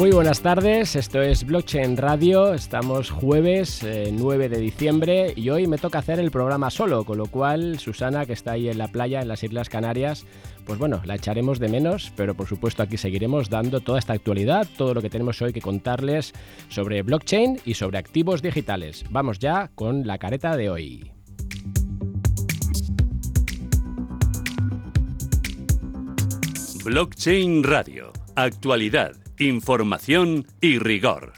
Muy buenas tardes, esto es Blockchain Radio, estamos jueves 9 eh, de diciembre y hoy me toca hacer el programa solo, con lo cual Susana, que está ahí en la playa en las Islas Canarias, pues bueno, la echaremos de menos, pero por supuesto aquí seguiremos dando toda esta actualidad, todo lo que tenemos hoy que contarles sobre blockchain y sobre activos digitales. Vamos ya con la careta de hoy. Blockchain Radio, actualidad información y rigor.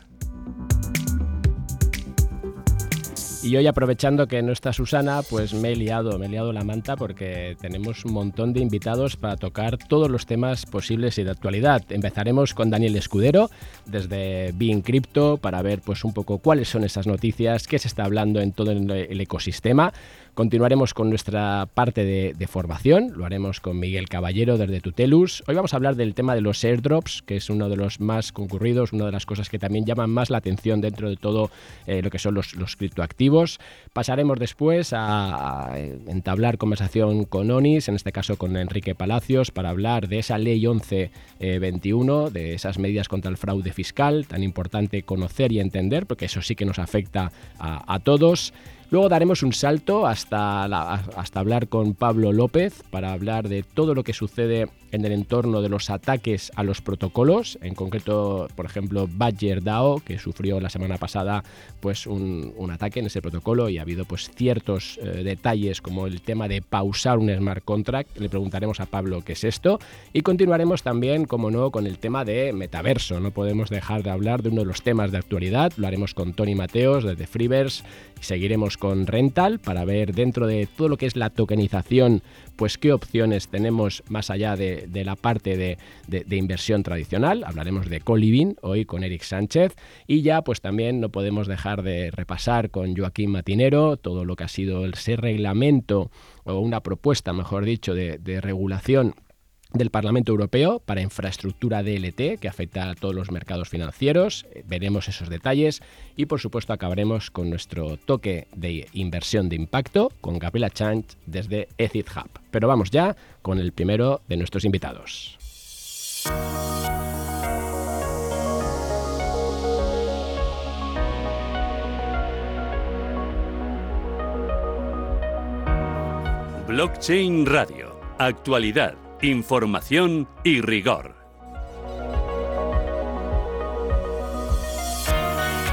Y hoy aprovechando que no está Susana, pues me he liado, me he liado la manta porque tenemos un montón de invitados para tocar todos los temas posibles y de actualidad. Empezaremos con Daniel Escudero desde Being Crypto para ver pues un poco cuáles son esas noticias, qué se está hablando en todo el ecosistema. Continuaremos con nuestra parte de, formación, lo haremos con Miguel Caballero desde Tutelus. Hoy vamos a hablar del tema de los airdrops, que es uno de los más concurridos, una de las cosas que también llaman más la atención dentro de todo eh, lo que son los, criptoactivos. Pasaremos después a, entablar conversación con ONIS, en este caso con Enrique Palacios, para hablar de esa ley 1121, de esas medidas contra el fraude fiscal, tan importante conocer y entender, porque eso sí que nos afecta a todos. Luego daremos un salto hasta, hasta hablar con Pablo López para hablar de todo lo que sucede en el entorno de los ataques a los protocolos, en concreto, por ejemplo, Badger DAO, que sufrió la semana pasada pues un, ataque en ese protocolo y ha habido pues ciertos eh, detalles como el tema de pausar un smart contract. Le preguntaremos a Pablo qué es esto y continuaremos también, como no, con el tema de metaverso. No podemos dejar de hablar de uno de los temas de actualidad. Lo haremos con Tony Mateos desde Freeverse y seguiremos con Rental para ver dentro de todo lo que es la tokenización, pues qué opciones tenemos más allá de, la parte de, inversión tradicional. Hablaremos de Coliving hoy con Eric Sánchez y ya pues también no podemos dejar de repasar con Joaquín Matinero todo lo que ha sido ese reglamento o una propuesta, mejor dicho, de regulación del Parlamento Europeo para infraestructura DLT que afecta a todos los mercados financieros. Eh, veremos esos detalles y por supuesto acabaremos con nuestro toque de inversión de impacto con Gabriela Chant desde Ethid Hub. Pero vamos ya con el primero de nuestros invitados. Blockchain Radio. Actualidad información y rigor.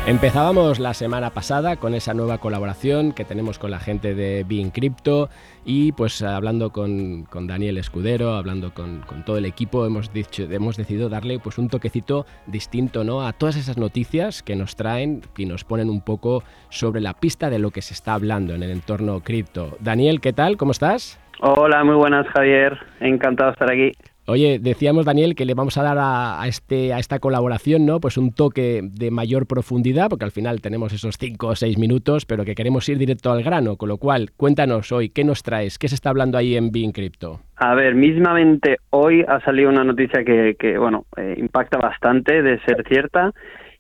Empezábamos la semana pasada con esa nueva colaboración que tenemos con la gente de Being Crypto y pues hablando con, Daniel Escudero, hablando con, todo el equipo, hemos, dicho, hemos decidido darle pues un toquecito distinto ¿no? a todas esas noticias que nos traen y nos ponen un poco sobre la pista de lo que se está hablando en el entorno cripto. Daniel, ¿qué tal? ¿Cómo estás? Hola, muy buenas Javier, encantado de estar aquí. Oye, decíamos Daniel que le vamos a dar a, este, a esta colaboración, ¿no? Pues un toque de mayor profundidad, porque al final tenemos esos cinco o seis minutos, pero que queremos ir directo al grano, con lo cual, cuéntanos hoy, ¿qué nos traes? ¿Qué se está hablando ahí en Bean Crypto? A ver, mismamente hoy ha salido una noticia que, que bueno, eh, impacta bastante de ser cierta,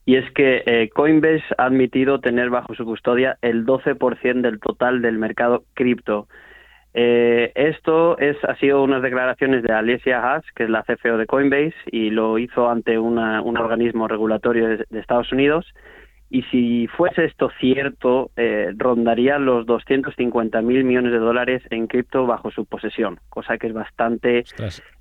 y es que eh, Coinbase ha admitido tener bajo su custodia el 12% del total del mercado cripto. Eh, esto es, ha sido unas declaraciones de Alicia Haas, que es la CFO de Coinbase, y lo hizo ante un organismo regulatorio de Estados Unidos y si fuese esto cierto, eh, rondaría los 250 mil millones de dólares en cripto bajo su posesión, cosa que es bastante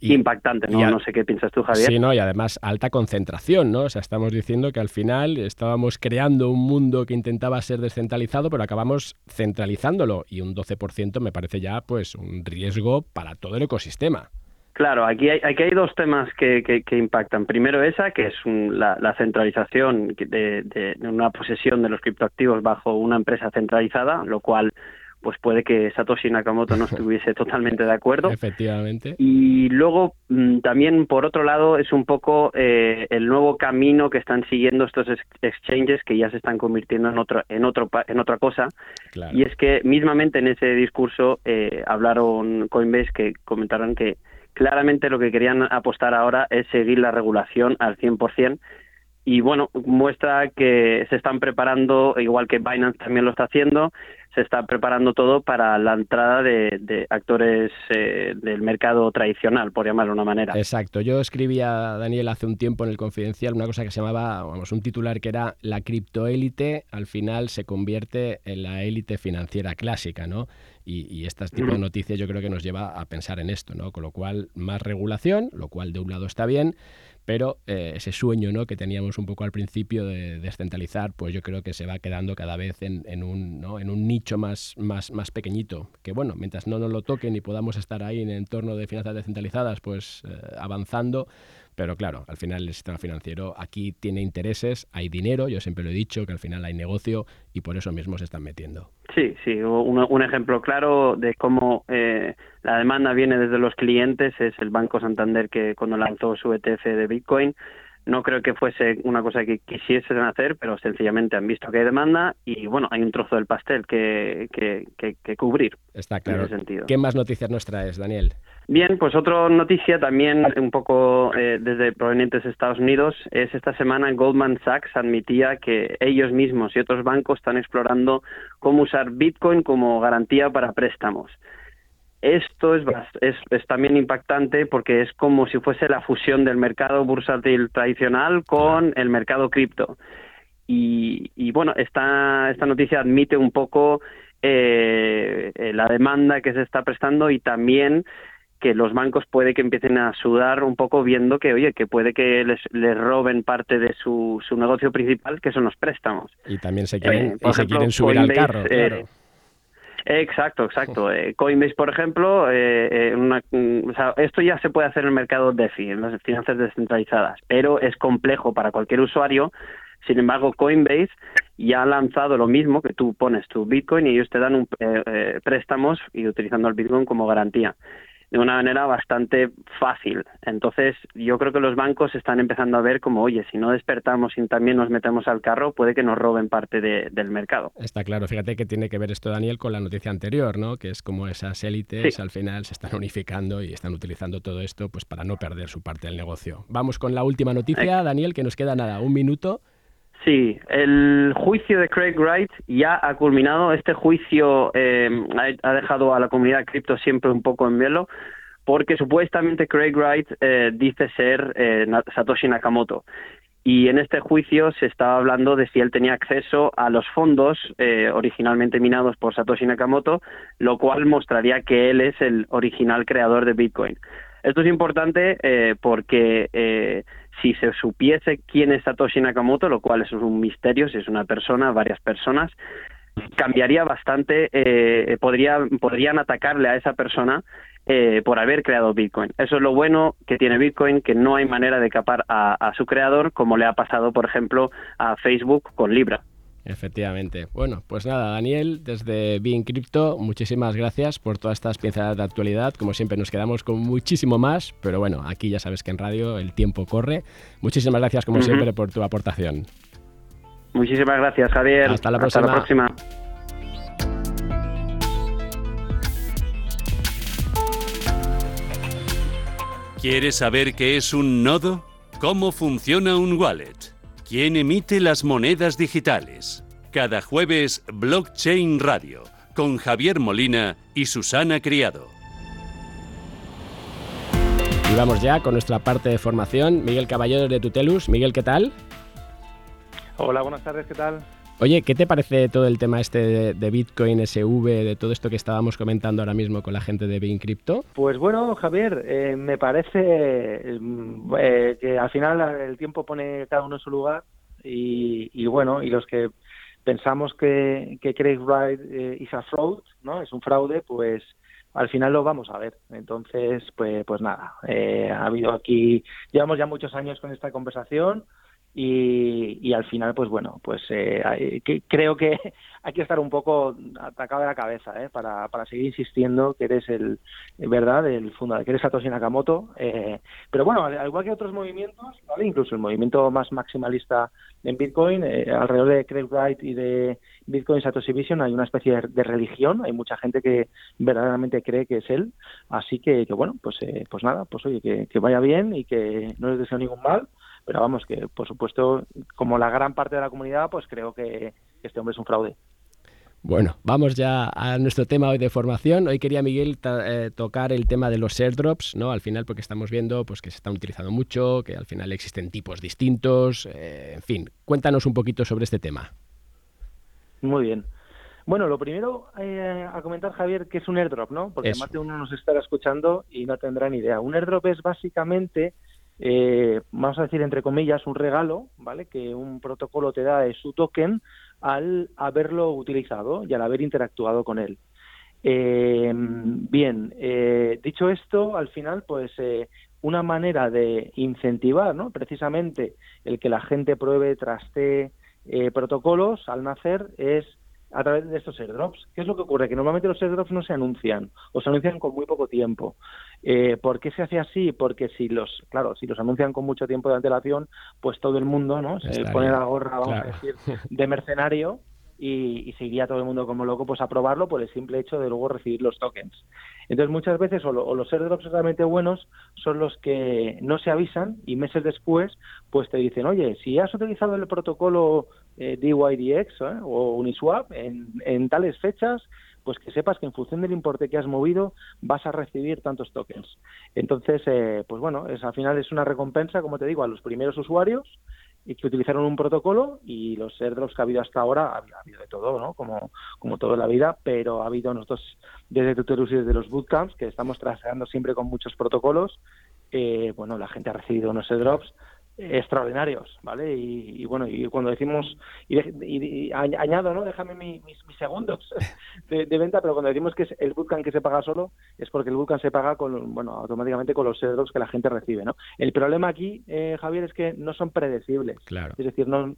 impactante, ¿no? no sé qué piensas tú, Javier. Sí, ¿no? y además alta concentración, ¿no? O sea, estamos diciendo que al final estábamos creando un mundo que intentaba ser descentralizado, pero acabamos centralizándolo y un 12% me parece ya pues un riesgo para todo el ecosistema. Claro, aquí hay, aquí hay dos temas que, que, impactan. Primero esa, que es la, centralización de, una posesión de los criptoactivos bajo una empresa centralizada, lo cual pues puede que Satoshi Nakamoto no estuviese totalmente de acuerdo. Efectivamente. Y luego mm, también por otro lado es un poco eh, el nuevo camino que están siguiendo estos exchanges que ya se están convirtiendo en otro en otro en otra cosa. Y es que mismamente en ese discurso eh, hablaron Coinbase que comentaron que claramente lo que querían apostar ahora es seguir la regulación al 100% y bueno, muestra que se están preparando, igual que Binance también lo está haciendo, se está preparando todo para la entrada de, actores eh, del mercado tradicional, por llamarlo de una manera. Exacto. Yo escribí a Daniel hace un tiempo en el Confidencial una cosa que se llamaba, vamos, un titular que era la criptoélite al final se convierte en la élite financiera clásica, ¿no? Y, y este tipo de noticias yo creo que nos lleva a pensar en esto, ¿no? Con lo cual, más regulación, lo cual de un lado está bien, pero eh, ese sueño ¿no? que teníamos un poco al principio de descentralizar, pues yo creo que se va quedando cada vez en, en un, ¿no? en un nicho más, más, más pequeñito, que bueno, mientras no nos lo toquen y podamos estar ahí en el entorno de finanzas descentralizadas, pues eh, avanzando, pero claro, al final el sistema financiero aquí tiene intereses, hay dinero, yo siempre lo he dicho, que al final hay negocio y por eso mismo se están metiendo. Sí, sí, un, un ejemplo claro de cómo eh, la demanda viene desde los clientes es el Banco Santander que cuando lanzó su ETF de Bitcoin no creo que fuese una cosa que quisiesen hacer, pero sencillamente han visto que hay demanda y bueno, hay un trozo del pastel que, que, cubrir. Está claro. ¿Qué más noticias nos traes, Daniel? Bien, pues otra noticia también un poco eh, desde provenientes de Estados Unidos es esta semana Goldman Sachs admitía que ellos mismos y otros bancos están explorando cómo usar Bitcoin como garantía para préstamos. Esto es, es, también impactante porque es como si fuese la fusión del mercado bursátil tradicional con el mercado cripto. Y, bueno, esta, esta noticia admite un poco eh, eh, la demanda que se está prestando y también que los bancos puede que empiecen a sudar un poco viendo que, oye, que puede que les, les roben parte de su, su negocio principal, que son los préstamos. Y también se quieren, eh, se quieren subir al carro, claro. Exacto, exacto. Eh, Coinbase, por ejemplo, eh, eh, mm, esto ya se puede hacer en el mercado DeFi, en las finanzas descentralizadas, pero es complejo para cualquier usuario. Sin embargo, Coinbase ya ha lanzado lo mismo, que tú pones tu Bitcoin y ellos te dan un, préstamos y utilizando el Bitcoin como garantía de una manera bastante fácil. Entonces, yo creo que los bancos están empezando a ver como, oye, si no despertamos y también nos metemos al carro, puede que nos roben parte del mercado. Está claro. Fíjate que tiene que ver esto, Daniel, con la noticia anterior, ¿no? Que es como esas élites al final se están unificando y están utilizando todo esto pues para no perder su parte del negocio. Vamos con la última noticia, Daniel, que nos queda nada, un minuto. Sí, el juicio de Craig Wright ya ha culminado. Este juicio eh, ha, dejado a la comunidad cripto siempre un poco en velo, porque supuestamente Craig Wright eh, dice ser eh, Satoshi Nakamoto. Y en este juicio se estaba hablando de si él tenía acceso a los fondos originalmente minados por Satoshi Nakamoto, lo cual mostraría que él es el original creador de Bitcoin. Esto es importante porque si se supiese quién es Satoshi Nakamoto, lo cual es un misterio, si es una persona, varias personas, cambiaría bastante, eh, podría, podrían atacarle a esa persona eh, por haber creado Bitcoin. Eso es lo bueno que tiene Bitcoin, que no hay manera de escapar a su creador, como le ha pasado, por ejemplo, a Facebook con Libra. Efectivamente. Bueno, pues nada, Daniel, desde Being Crypto, muchísimas gracias por todas estas piezas de actualidad. Como siempre, nos quedamos con muchísimo más, pero bueno, aquí ya sabes que en radio el tiempo corre. Muchísimas gracias, como siempre, por tu aportación. Muchísimas gracias, Javier. Hasta la próxima. Hasta la próxima. ¿Quieres saber qué es un nodo? ¿Cómo funciona un wallet? ¿Quién emite las monedas digitales? Cada jueves, Blockchain Radio, con Javier Molina y Susana Criado. Y vamos ya con nuestra parte de formación. Miguel Caballero de Tutelus. Miguel, ¿qué tal? Hola, buenas tardes, ¿qué tal? Oye, ¿qué te parece todo el tema este de, Bitcoin, SV, de todo esto que estábamos comentando ahora mismo con la gente de Crypto? Pues bueno, Javier, eh, me parece mm, eh, que al final el tiempo pone cada uno en su lugar y, bueno, y los que pensamos que, que Craig Wright eh, is a fraud, ¿no? Es un fraude, pues al final lo vamos a ver. Entonces, pues, pues nada, ha habido aquí, llevamos ya muchos años con esta conversación y, al final, pues bueno, pues eh, creo que hay que estar un poco atacado de la cabeza ¿eh? para, para seguir insistiendo que eres el, verdad, el fundador, que eres Satoshi Nakamoto. Eh, pero bueno, al igual que otros movimientos, ¿vale? incluso el movimiento más maximalista en Bitcoin, eh, alrededor de Craig Wright y de Bitcoin Satoshi Vision hay una especie de, religión, hay mucha gente que verdaderamente cree que es él, así que, que bueno, pues, pues nada, pues oye, que, que vaya bien y que no les deseo ningún mal pero vamos que por supuesto como la gran parte de la comunidad pues creo que este hombre es un fraude bueno, vamos ya a nuestro tema hoy de formación. Hoy quería Miguel eh, tocar el tema de los airdrops, ¿no? Al final porque estamos viendo pues que se están utilizando mucho, que al final existen tipos distintos, eh, en fin, cuéntanos un poquito sobre este tema. Muy bien. Bueno, lo primero eh, a comentar, Javier, que es un airdrop, ¿no? Porque además de uno nos estará escuchando y no tendrá ni idea. Un airdrop es básicamente eh, vamos a decir entre comillas, un regalo, ¿vale? Que un protocolo te da de su token al haberlo utilizado y al haber interactuado con él. Eh, bien, eh, dicho esto, al final, pues eh, una manera de incentivar, ¿no? Precisamente el que la gente pruebe, traste protocolos al nacer es a través de estos airdrops. ¿Qué es lo que ocurre? Que normalmente los airdrops no se anuncian o se anuncian con muy poco tiempo. Eh, ¿Por qué se hace así? Porque si los, claro, si los anuncian con mucho tiempo de antelación, pues todo el mundo, ¿no? Se pone la gorra, vamos a decir, de mercenario y, y, se iría todo el mundo como loco pues a probarlo por el simple hecho de luego recibir los tokens. Entonces muchas veces o, los airdrops realmente buenos son los que no se avisan y meses después pues te dicen, oye, si has utilizado el protocolo eh, DYDX ¿eh? o Uniswap en, tales fechas, pues que sepas que en función del importe que has movido vas a recibir tantos tokens. Entonces, eh, pues bueno, es, al final es una recompensa, como te digo, a los primeros usuarios que utilizaron un protocolo y los airdrops que ha habido hasta ahora ha, habido de todo, ¿no? Como, como todo en la vida, pero ha habido nosotros desde Tutorus y desde los bootcamps que estamos traseando siempre con muchos protocolos. Eh, bueno, la gente ha recibido unos airdrops extraordinarios, ¿vale? Y, bueno, y cuando decimos, y, añado, ¿no? Déjame mis, segundos de, venta, pero cuando decimos que es el bootcamp que se paga solo, es porque el bootcamp se paga con, bueno, automáticamente con los airdrops que la gente recibe, ¿no? El problema aquí, eh, Javier, es que no son predecibles. Claro. Es decir, no,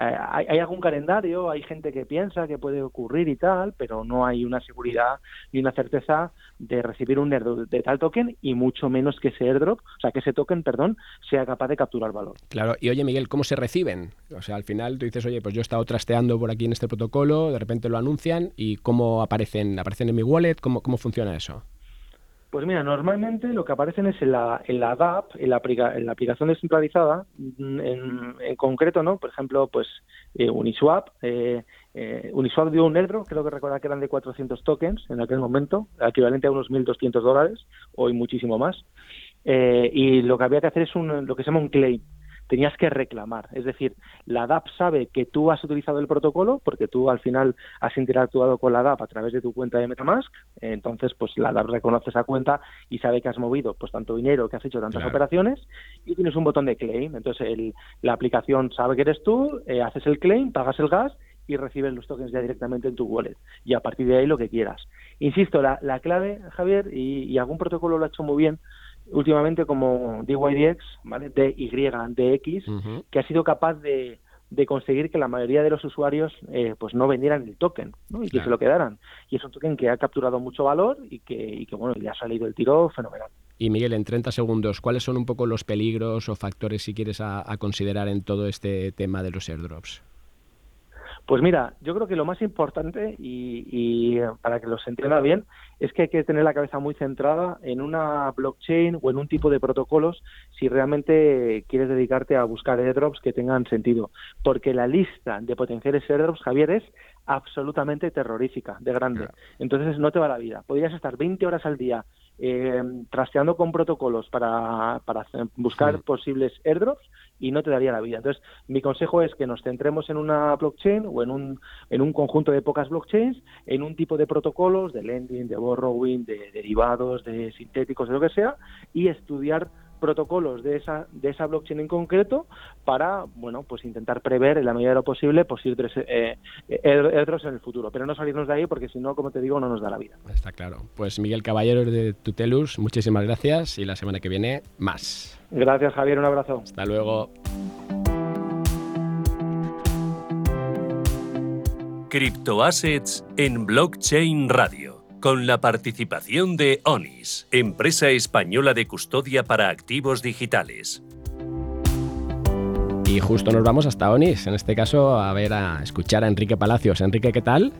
eh, hay, algún calendario, hay gente que piensa que puede ocurrir y tal, pero no hay una seguridad y una certeza de recibir un airdrop de tal token y mucho menos que ese airdrop, o sea, que ese token, perdón, sea capaz de capturar valor. Claro, y oye Miguel, ¿cómo se reciben? O sea, al final tú dices, oye, pues yo he estado trasteando por aquí en este protocolo, de repente lo anuncian y ¿cómo aparecen? ¿Aparecen en mi wallet? ¿Cómo, cómo funciona eso? Pues mira, normalmente lo que aparecen es en la, en la DAP, en la, en la aplicación descentralizada, mm, en, concreto, ¿no? Por ejemplo, pues eh, Uniswap, eh, eh, Uniswap dio un airdrop, creo que recordar que eran de 400 tokens en aquel momento, equivalente a unos 1.200 dólares, hoy muchísimo más. Eh, y lo que había que hacer es un, lo que se llama un claim tenías que reclamar. Es decir, la DAP sabe que tú has utilizado el protocolo porque tú al final has interactuado con la DAP a través de tu cuenta de MetaMask, entonces pues la DAP reconoce esa cuenta y sabe que has movido pues tanto dinero, que has hecho tantas operaciones y tienes un botón de claim. Entonces el, la aplicación sabe que eres tú, eh, haces el claim, pagas el gas y recibes los tokens ya directamente en tu wallet y a partir de ahí lo que quieras. Insisto, la, la clave, Javier, y, y algún protocolo lo ha hecho muy bien, últimamente como DYDX, ¿vale? DYDX, que ha sido capaz de, de, conseguir que la mayoría de los usuarios eh, pues no vendieran el token ¿no? y que se lo quedaran. Y es un token que ha capturado mucho valor y que, y que bueno, le ha salido el tiro fenomenal. Y Miguel, en 30 segundos, ¿cuáles son un poco los peligros o factores, si quieres, a considerar en todo este tema de los airdrops? Pues mira, yo creo que lo más importante y, para que los entienda bien es que hay que tener la cabeza muy centrada en una blockchain o en un tipo de protocolos si realmente quieres dedicarte a buscar airdrops que tengan sentido. Porque la lista de potenciales airdrops, Javier, es absolutamente terrorífica, de grande. Entonces no te va la vida. Podrías estar 20 horas al día eh, trasteando con protocolos para, para buscar posibles airdrops y no te daría la vida. Entonces, mi consejo es que nos centremos en una blockchain o en un, en un conjunto de pocas blockchains, en un tipo de protocolos de lending, de borrowing, de derivados, de sintéticos, de lo que sea, y estudiar protocolos de esa de esa blockchain en concreto para bueno pues intentar prever en la medida de lo posible posibles eh, en el futuro. Pero no salirnos de ahí porque si no como te digo no nos da la vida. Está claro. Pues Miguel Caballero de Tutelus muchísimas gracias y la semana que viene más Gracias, Javier. Un abrazo. Hasta luego. Criptoassets en Blockchain Radio, con la participación de ONIS, empresa española de custodia para activos digitales. Y justo nos vamos hasta ONIS, en este caso a ver a escuchar a Enrique Palacios. Enrique, ¿qué tal?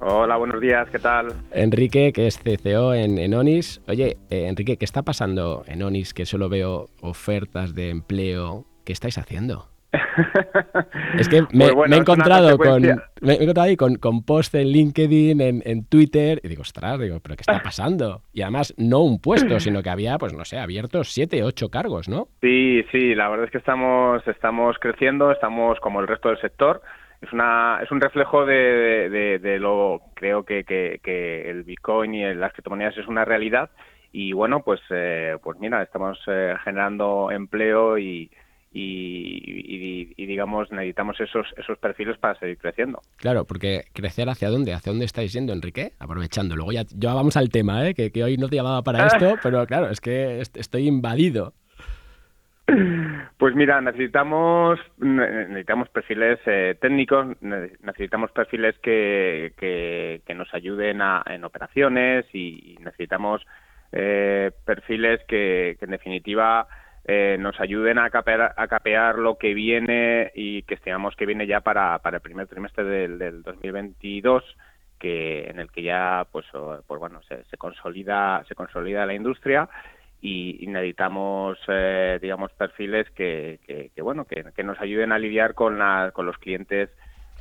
Hola, buenos días, ¿qué tal? Enrique, que es CCO en, ONIS. Oye, eh, Enrique, ¿qué está pasando en ONIS? Que solo veo ofertas de empleo. ¿Qué estáis haciendo? es que me, pues he encontrado con me he encontrado ahí con, con post en LinkedIn, en, en, Twitter, y digo, ostras, digo, ¿pero qué está pasando? Y además, no un puesto, sino que había, pues no sé, abiertos siete, ocho cargos, ¿no? Sí, sí, la verdad es que estamos, estamos creciendo, estamos como el resto del sector. Es, una, es un reflejo de, de, lo, creo que, que, el Bitcoin y las criptomonedas es una realidad. Y bueno, pues, eh, pues mira, estamos eh, generando empleo y, y, digamos necesitamos esos esos perfiles para seguir creciendo. Claro, porque crecer hacia dónde, hacia dónde estáis yendo, Enrique, aprovechando. Luego ya, ya vamos al tema, ¿eh? que, hoy no te llamaba para esto, pero claro, es que estoy invadido. Pues mira, necesitamos necesitamos perfiles eh, técnicos, necesitamos perfiles que, que, nos ayuden en operaciones y necesitamos eh, perfiles que, que en definitiva eh, nos ayuden a capear, a capear lo que viene y que estimamos que viene ya para, para el primer trimestre del, del 2022 que en el que ya pues, pues bueno se, se consolida se consolida la industria y, necesitamos eh, digamos perfiles que, que, bueno que, que, nos ayuden a lidiar con, la, con los clientes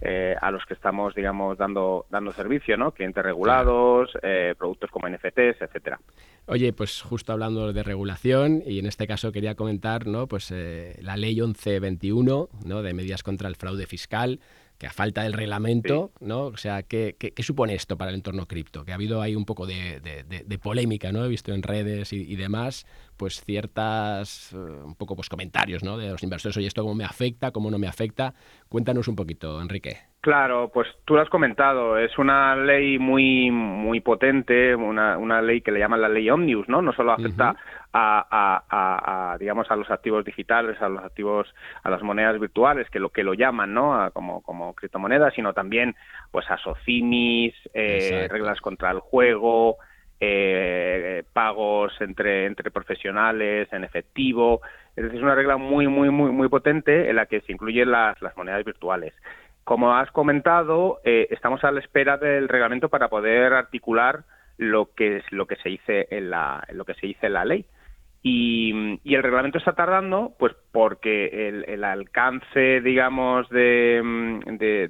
eh, a los que estamos, digamos, dando, dando servicio, ¿no? Clientes regulados, eh, productos como NFTs, etcétera. Oye, pues justo hablando de regulación, y en este caso quería comentar, ¿no? Pues eh, la ley 1121, ¿no? De medidas contra el fraude fiscal, que a falta del reglamento, ¿no? O sea, ¿qué, ¿qué, supone esto para el entorno cripto? Que ha habido ahí un poco de, de, polémica, ¿no? He visto en redes y, demás, pues ciertas, eh, un poco pues comentarios, ¿no? De los inversores, oye, ¿esto cómo me afecta, cómo no me afecta? Cuéntanos un poquito, Enrique. Claro, pues tú lo has comentado, es una ley muy muy potente, una, una ley que le llaman la ley Omnibus, ¿no? No solo afecta a, a, digamos a los activos digitales, a los activos, a las monedas virtuales, que lo que lo llaman, ¿no? como como criptomonedas, sino también pues a socimis, eh, reglas contra el juego, eh, pagos entre entre profesionales en efectivo. Es decir, es una regla muy muy muy muy potente en la que se incluyen las las monedas virtuales. Como has comentado, eh, estamos a la espera del reglamento para poder articular lo que es lo que se dice en la lo que se dice la ley. Y, el reglamento está tardando, pues porque el, alcance, digamos, de,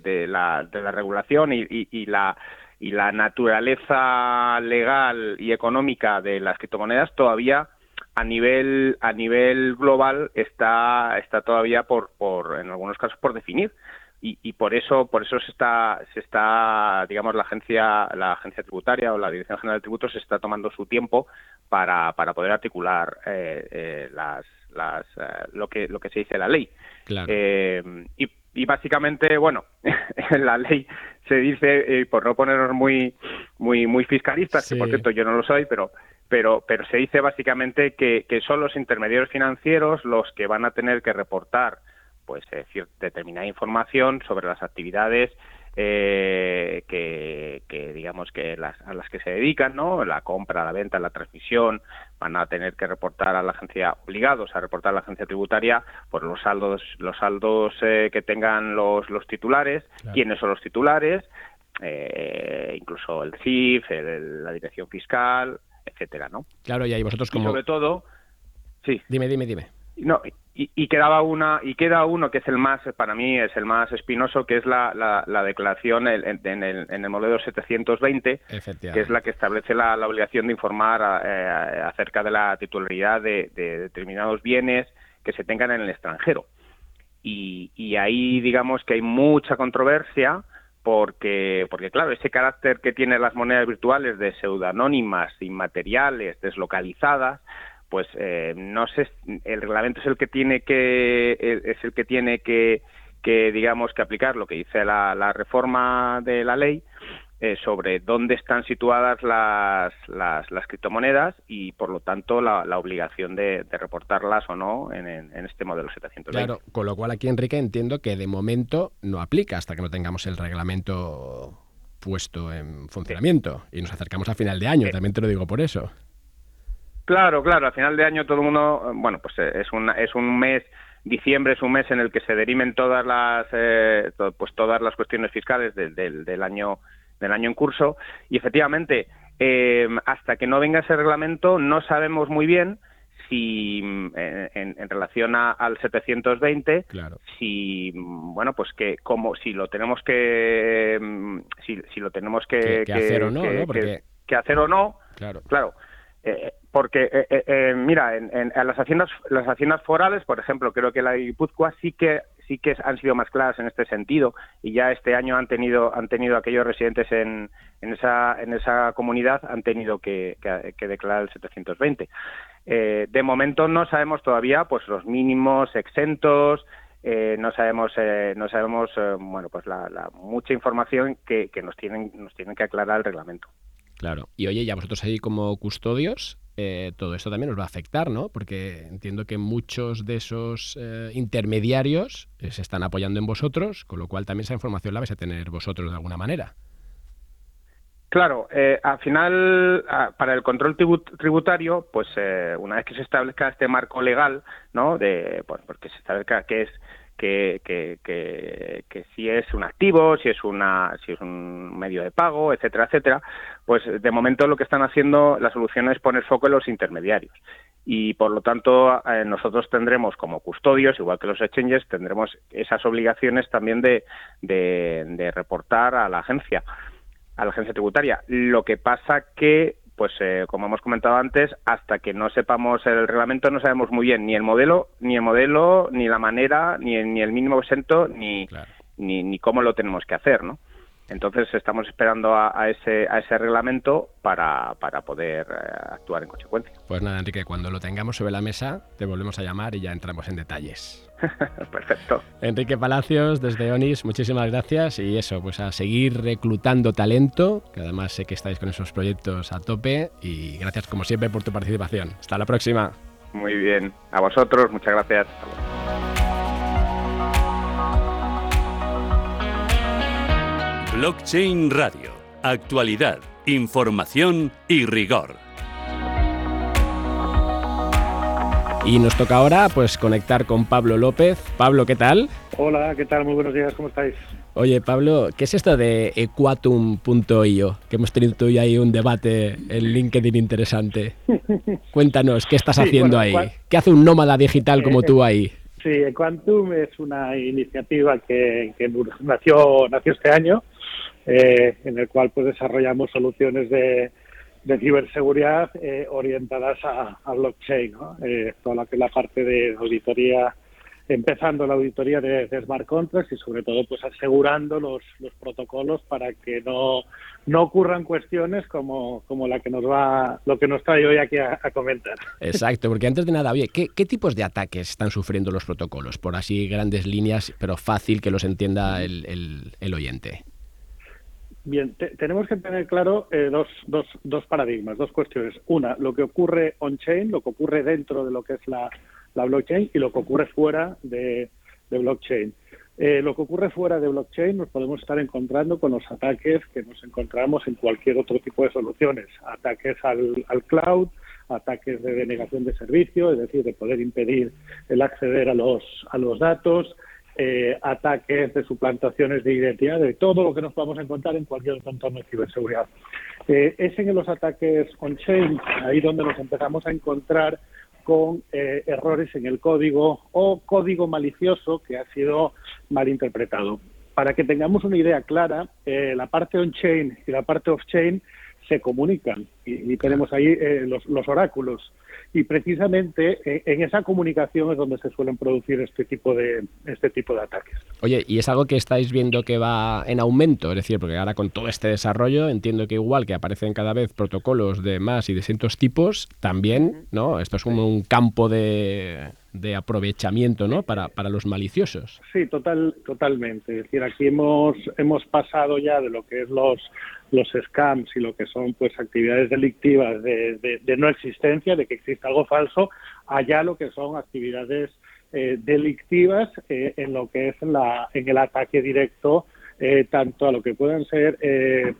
de, la, de la regulación y, y, la y la naturaleza legal y económica de las criptomonedas todavía a nivel a nivel global está está todavía por, por en algunos casos por definir y, por eso por eso se está se está digamos la agencia la agencia tributaria o la dirección general de tributos se está tomando su tiempo para, para poder articular eh, eh, las, las eh, lo que lo que se dice la ley. Y, y básicamente bueno en la ley se dice por no ponernos muy muy muy fiscalistas que por cierto yo no lo soy pero pero pero se dice básicamente que, que son los intermediarios financieros los que van a tener que reportar pues decir, determinada información sobre las actividades eh, que, digamos que las, a las que se dedican, ¿no? La compra, la venta, la transmisión, van a tener que reportar a la agencia, obligados a reportar a la agencia tributaria por los saldos, los saldos eh, que tengan los, los titulares, quiénes son los titulares, eh, incluso el CIF, la dirección fiscal, etcétera, ¿no? Claro, y ahí vosotros como... sobre todo, sí. Dime, dime, dime. No, y, quedaba una y queda uno que es el más para mí es el más espinoso que es la, la, declaración en, el, en el modelo 720 que es la que establece la, obligación de informar eh, acerca de la titularidad de, determinados bienes que se tengan en el extranjero. Y, y ahí digamos que hay mucha controversia porque porque claro ese carácter que tienen las monedas virtuales de pseudonónimas inmateriales deslocalizadas pues eh, no sé, el reglamento es el que tiene que es el que tiene que, que digamos que aplicar lo que dice la, la reforma de la ley eh, sobre dónde están situadas las, las, criptomonedas y, por lo tanto, la, obligación de, reportarlas o no en, este modelo 720. Claro, con lo cual aquí, Enrique, entiendo que de momento no aplica hasta que no tengamos el reglamento puesto en funcionamiento y nos acercamos a final de año, también te lo digo por eso. Claro, claro, a final de año todo el mundo, bueno, pues eh, es un, es un mes diciembre es un mes en el que se derimen todas las eh, pues todas las cuestiones fiscales del, del, año del año en curso y efectivamente eh, hasta que no venga ese reglamento no sabemos muy bien si eh, en, relación al 720 si bueno pues que como si lo tenemos que si, si lo tenemos que, que, hacer o no, que, hacer o no claro. claro eh, porque eh, mira en, las haciendas las haciendas forales por ejemplo creo que la de Guipúzcoa sí que sí que han sido más claras en este sentido y ya este año han tenido han tenido aquellos residentes en, en esa en esa comunidad han tenido que, que, declarar el 720 eh, de momento no sabemos todavía pues los mínimos exentos eh, no sabemos eh, no sabemos bueno pues la, mucha información que, que nos tienen nos tienen que aclarar el reglamento claro y oye ya vosotros ahí como custodios eh, todo esto también nos va a afectar, ¿no? Porque entiendo que muchos de esos eh, intermediarios eh, se están apoyando en vosotros, con lo cual también esa información la vais a tener vosotros de alguna manera. Claro, al final, para el control tributario, pues una vez que se establezca este marco legal, ¿no? De, pues, porque se establezca que es que, que, que, si es un activo, si es una, si es un medio de pago, etcétera, etcétera, pues de momento lo que están haciendo la solución es poner foco en los intermediarios y por lo tanto eh, nosotros tendremos como custodios, igual que los exchanges, tendremos esas obligaciones también de, de, de reportar a la agencia, a la agencia tributaria. Lo que pasa que pues eh, como hemos comentado antes, hasta que no sepamos el reglamento no sabemos muy bien ni el modelo, ni el modelo, ni la manera, ni el, ni el mínimo exento, ni, ni, ni cómo lo tenemos que hacer, ¿no? Entonces estamos esperando a, ese, a ese reglamento para, para poder eh, actuar en consecuencia. Pues nada, Enrique, cuando lo tengamos sobre la mesa, te volvemos a llamar y ya entramos en detalles. Perfecto. Enrique Palacios, desde ONIS, muchísimas gracias y eso, pues a seguir reclutando talento, que además sé que estáis con esos proyectos a tope y gracias como siempre por tu participación. Hasta la próxima. Muy bien, a vosotros, muchas gracias. Blockchain Radio. Actualidad, información y rigor. Y nos toca ahora pues conectar con Pablo López. Pablo, ¿qué tal? Hola, ¿qué tal? Muy buenos días, ¿cómo estáis? Oye, Pablo, ¿qué es esto de equatum.io? Que hemos tenido tú y ahí un debate en LinkedIn interesante. Cuéntanos, ¿qué estás haciendo ahí? ¿Qué hace un nómada digital como tú ahí? Sí, Quantum es una iniciativa que, que nació, nació este año eh, en el cual pues desarrollamos soluciones de, ciberseguridad eh, orientadas a, blockchain. Eh, toda la que la parte de auditoría, empezando la auditoría de, smart contracts y sobre todo pues asegurando los, los protocolos para que no, no ocurran cuestiones como, como la que nos va, lo que nos trae hoy aquí a, comentar. Exacto, porque antes de nada, oye, ¿qué, ¿qué, tipos de ataques están sufriendo los protocolos? Por así grandes líneas, pero fácil que los entienda el, el oyente. Bien, tenemos que tener claro eh, dos, dos, dos paradigmas, dos cuestiones. Una, lo que ocurre on-chain, lo que ocurre dentro de lo que es la, la blockchain y lo que ocurre fuera de, de blockchain. Eh, lo que ocurre fuera de blockchain nos podemos estar encontrando con los ataques que nos encontramos en cualquier otro tipo de soluciones. Ataques al, al cloud, ataques de denegación de servicio, es decir, de poder impedir el acceder a los, a los datos, eh, ataques, de suplantaciones de identidad, de todo lo que nos podamos encontrar en cualquier entorno de ciberseguridad. Eh, es en los ataques on-chain, ahí donde nos empezamos a encontrar con eh, errores en el código o código malicioso que ha sido mal interpretado. Para que tengamos una idea clara, eh, la parte on-chain y la parte off-chain se comunican y, tenemos ahí los, los, oráculos. Y precisamente eh, en esa comunicación es donde se suelen producir este tipo de este tipo de ataques. Oye, y es algo que estáis viendo que va en aumento, es decir, porque ahora con todo este desarrollo entiendo que igual que aparecen cada vez protocolos de más y de distintos tipos, también, ¿no? Esto es como un campo de de aprovechamiento ¿no? para, para los maliciosos. Sí, total, totalmente. Es decir, aquí hemos, hemos pasado ya de lo que es los, los scams y lo que son pues actividades delictivas de, de, no existencia, de que existe algo falso, allá lo que son actividades eh, delictivas eh, en lo que es la, en el ataque directo eh, tanto a lo que puedan ser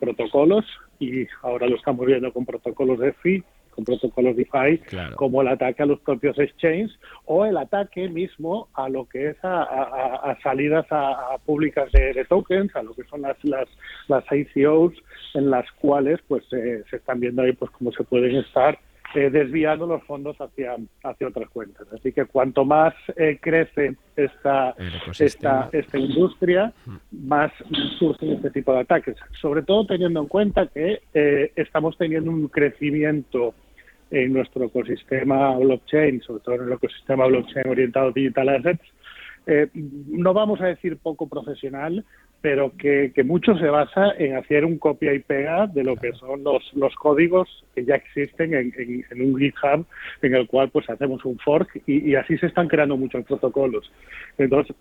protocolos y ahora lo estamos viendo con protocolos de FI con protocolos DeFi, como el ataque a los propios exchanges o el ataque mismo a lo que es a, salidas a, públicas de, tokens, a lo que son las, las, las ICOs, en las cuales pues se están viendo ahí pues cómo se pueden estar eh, desviando los fondos hacia, hacia otras cuentas. Así que cuanto más eh, crece esta, esta, esta industria, más surgen este tipo de ataques. Sobre todo teniendo en cuenta que eh, estamos teniendo un crecimiento en nuestro ecosistema blockchain, sobre todo en el ecosistema blockchain orientado digital assets, eh, no vamos a decir poco profesional, pero que, mucho se basa en hacer un copia y pega de lo que son los, los códigos que ya existen en, en, un GitHub, en el cual pues hacemos un fork y, así se están creando muchos protocolos. Entonces,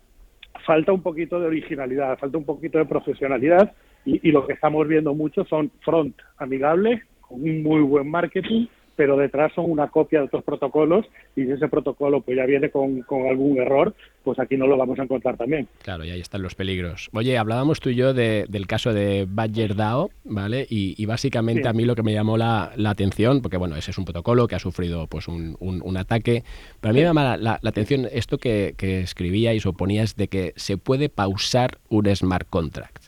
falta un poquito de originalidad, falta un poquito de profesionalidad y, y lo que estamos viendo mucho son front amigables, con un muy buen marketing pero detrás son una copia de otros protocolos y si ese protocolo pues ya viene con, algún error, pues aquí no lo vamos a encontrar también. Claro, y ahí están los peligros. Oye, hablábamos tú y yo del caso de Badger DAO, ¿vale? Y, básicamente a mí lo que me llamó la, atención, porque bueno, ese es un protocolo que ha sufrido pues un, un, ataque, pero a mí me llama la, atención esto que, que escribíais o ponías de que se puede pausar un smart contract.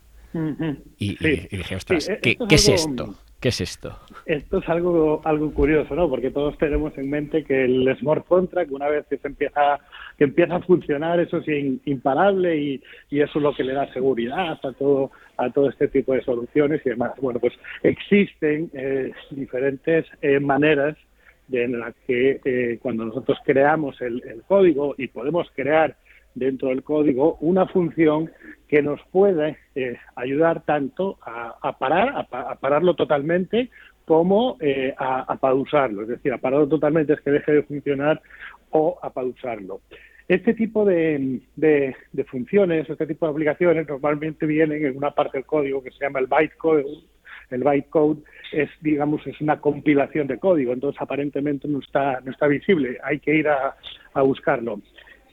y, dije, ostras, ¿qué, es esto? ¿Qué es esto? Es algo algo curioso, ¿no? Porque todos tenemos en mente que el smart contract, una vez que se empieza que empieza a funcionar, eso es imparable y, eso es lo que le da seguridad a todo a todo este tipo de soluciones y demás. Bueno, pues existen eh, diferentes eh, maneras de, en las que eh, cuando nosotros creamos el código y podemos crear dentro del código una función que nos puede eh, ayudar tanto a, parar, a, pararlo totalmente, como eh, a, pausarlo. Es decir, a pararlo totalmente es que deje de funcionar o a pausarlo. Este tipo de, de, funciones, este tipo de aplicaciones normalmente vienen en una parte del código que se llama el bytecode. El bytecode es, digamos, es una compilación de código, entonces aparentemente no está, no está visible. Hay que ir a, a buscarlo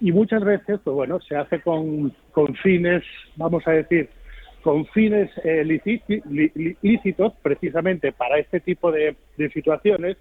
y muchas veces, pues bueno, se hace con, con fines, vamos a decir, con fines eh, lícitos, precisamente para este tipo de, de situaciones,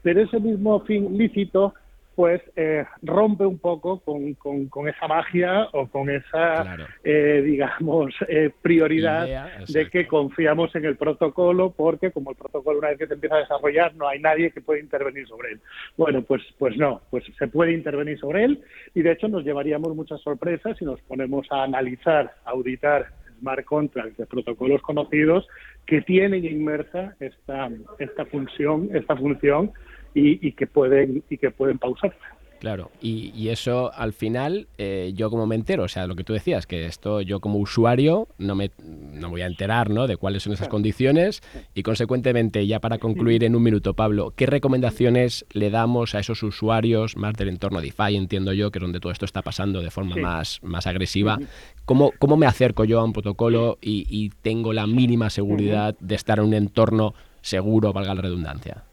pero ese mismo fin lícito pues eh, rompe un poco con, con, esa magia o con esa, eh, digamos, eh, prioridad de que confiamos en el protocolo porque como el protocolo una vez que se empieza a desarrollar no hay nadie que pueda intervenir sobre él. Bueno, pues, pues no, pues se puede intervenir sobre él y de hecho nos llevaríamos muchas sorpresas si nos ponemos a analizar, a auditar smart contracts de protocolos conocidos que tienen inmersa esta, esta función, esta función y, que pueden y que pueden pausar. Claro, y, eso al final eh, yo como me entero, o sea, lo que tú decías, que esto yo como usuario no me no voy a enterar ¿no? de cuáles son esas condiciones y consecuentemente, ya para concluir en un minuto, Pablo, ¿qué recomendaciones le damos a esos usuarios más del entorno DeFi, entiendo yo, que es donde todo esto está pasando de forma más, más agresiva? ¿Cómo, ¿Cómo me acerco yo a un protocolo y, y tengo la mínima seguridad de estar en un entorno seguro, valga la redundancia?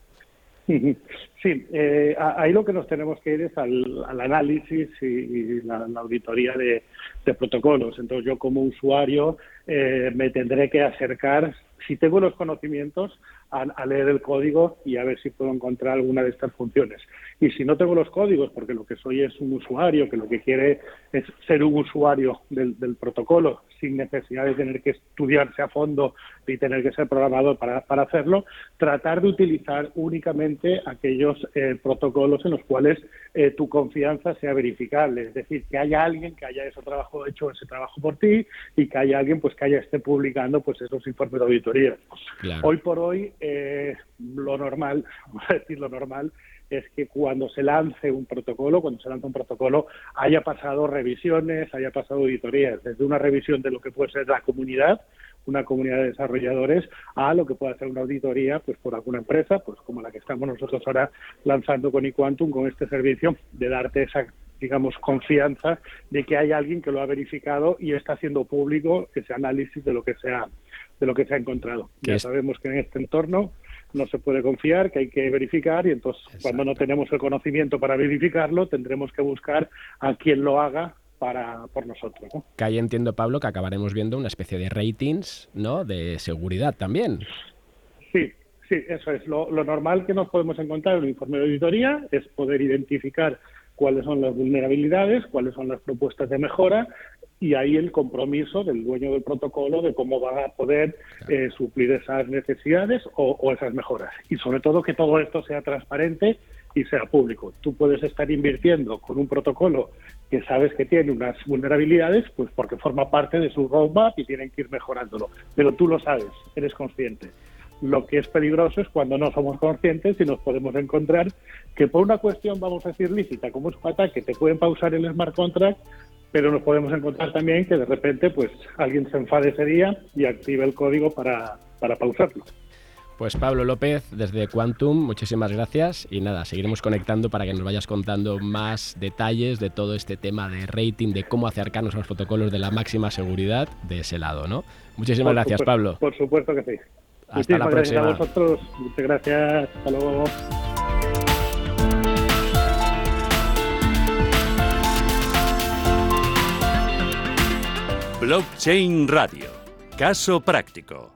Sí, eh, ahí lo que nos tenemos que ir es al, análisis y, la, auditoría de, protocolos. Entonces yo como usuario eh, me tendré que acercar, si tengo los conocimientos, a, leer el código y a ver si puedo encontrar alguna de estas funciones. Y si no tengo los códigos, porque lo que soy es un usuario, que lo que quiere es ser un usuario del, protocolo sin necesidad de tener que estudiarse a fondo y tener que ser programador para, para hacerlo, tratar de utilizar únicamente aquellos eh, protocolos en los cuales eh, tu confianza sea verificable. Es decir, que haya alguien que haya ese trabajo hecho ese trabajo por ti y que haya alguien pues que haya esté publicando pues esos informes de auditoría. Hoy por hoy eh, lo normal, vamos a decir lo normal, es que cuando se lance un protocolo, cuando se lanza un protocolo, haya pasado revisiones, haya pasado auditorías, desde una revisión de lo que puede ser la comunidad, una comunidad de desarrolladores, a lo que pueda ser una auditoría pues por alguna empresa, pues como la que estamos nosotros ahora lanzando con eQuantum, con este servicio, de darte esa digamos, confianza de que hay alguien que lo ha verificado y está haciendo público ese análisis de lo que se ha, de lo que se ha encontrado. Ya sabemos que en este entorno no se puede confiar, que hay que verificar y entonces cuando no tenemos el conocimiento para verificarlo tendremos que buscar a quien lo haga para por nosotros. Que ahí entiendo, Pablo, que acabaremos viendo una especie de ratings ¿no? de seguridad también. Sí, sí, eso es. Lo, lo normal que nos podemos encontrar en un informe de auditoría es poder identificar cuáles son las vulnerabilidades, cuáles son las propuestas de mejora y ahí el compromiso del dueño del protocolo de cómo va a poder eh, suplir esas necesidades o, esas mejoras. Y sobre todo que todo esto sea transparente y sea público. Tú puedes estar invirtiendo con un protocolo que sabes que tiene unas vulnerabilidades, pues porque forma parte de su roadmap y tienen que ir mejorándolo. Pero tú lo sabes, eres consciente. Lo que es peligroso es cuando no somos conscientes y nos podemos encontrar que por una cuestión, vamos a decir, lícita, como es un ataque, te pueden pausar el smart contract, pero nos podemos encontrar también que de repente pues alguien se enfade ese día y active el código para, para pausarlo. Pues Pablo López, desde Quantum, muchísimas gracias y nada, seguiremos conectando para que nos vayas contando más detalles de todo este tema de rating, de cómo acercarnos a los protocolos de la máxima seguridad de ese lado, ¿no? Muchísimas gracias, Pablo. Por supuesto que sí. Hasta la próxima. Gracias a vosotros. Muchas gracias. Hasta luego. Blockchain Radio. Caso práctico.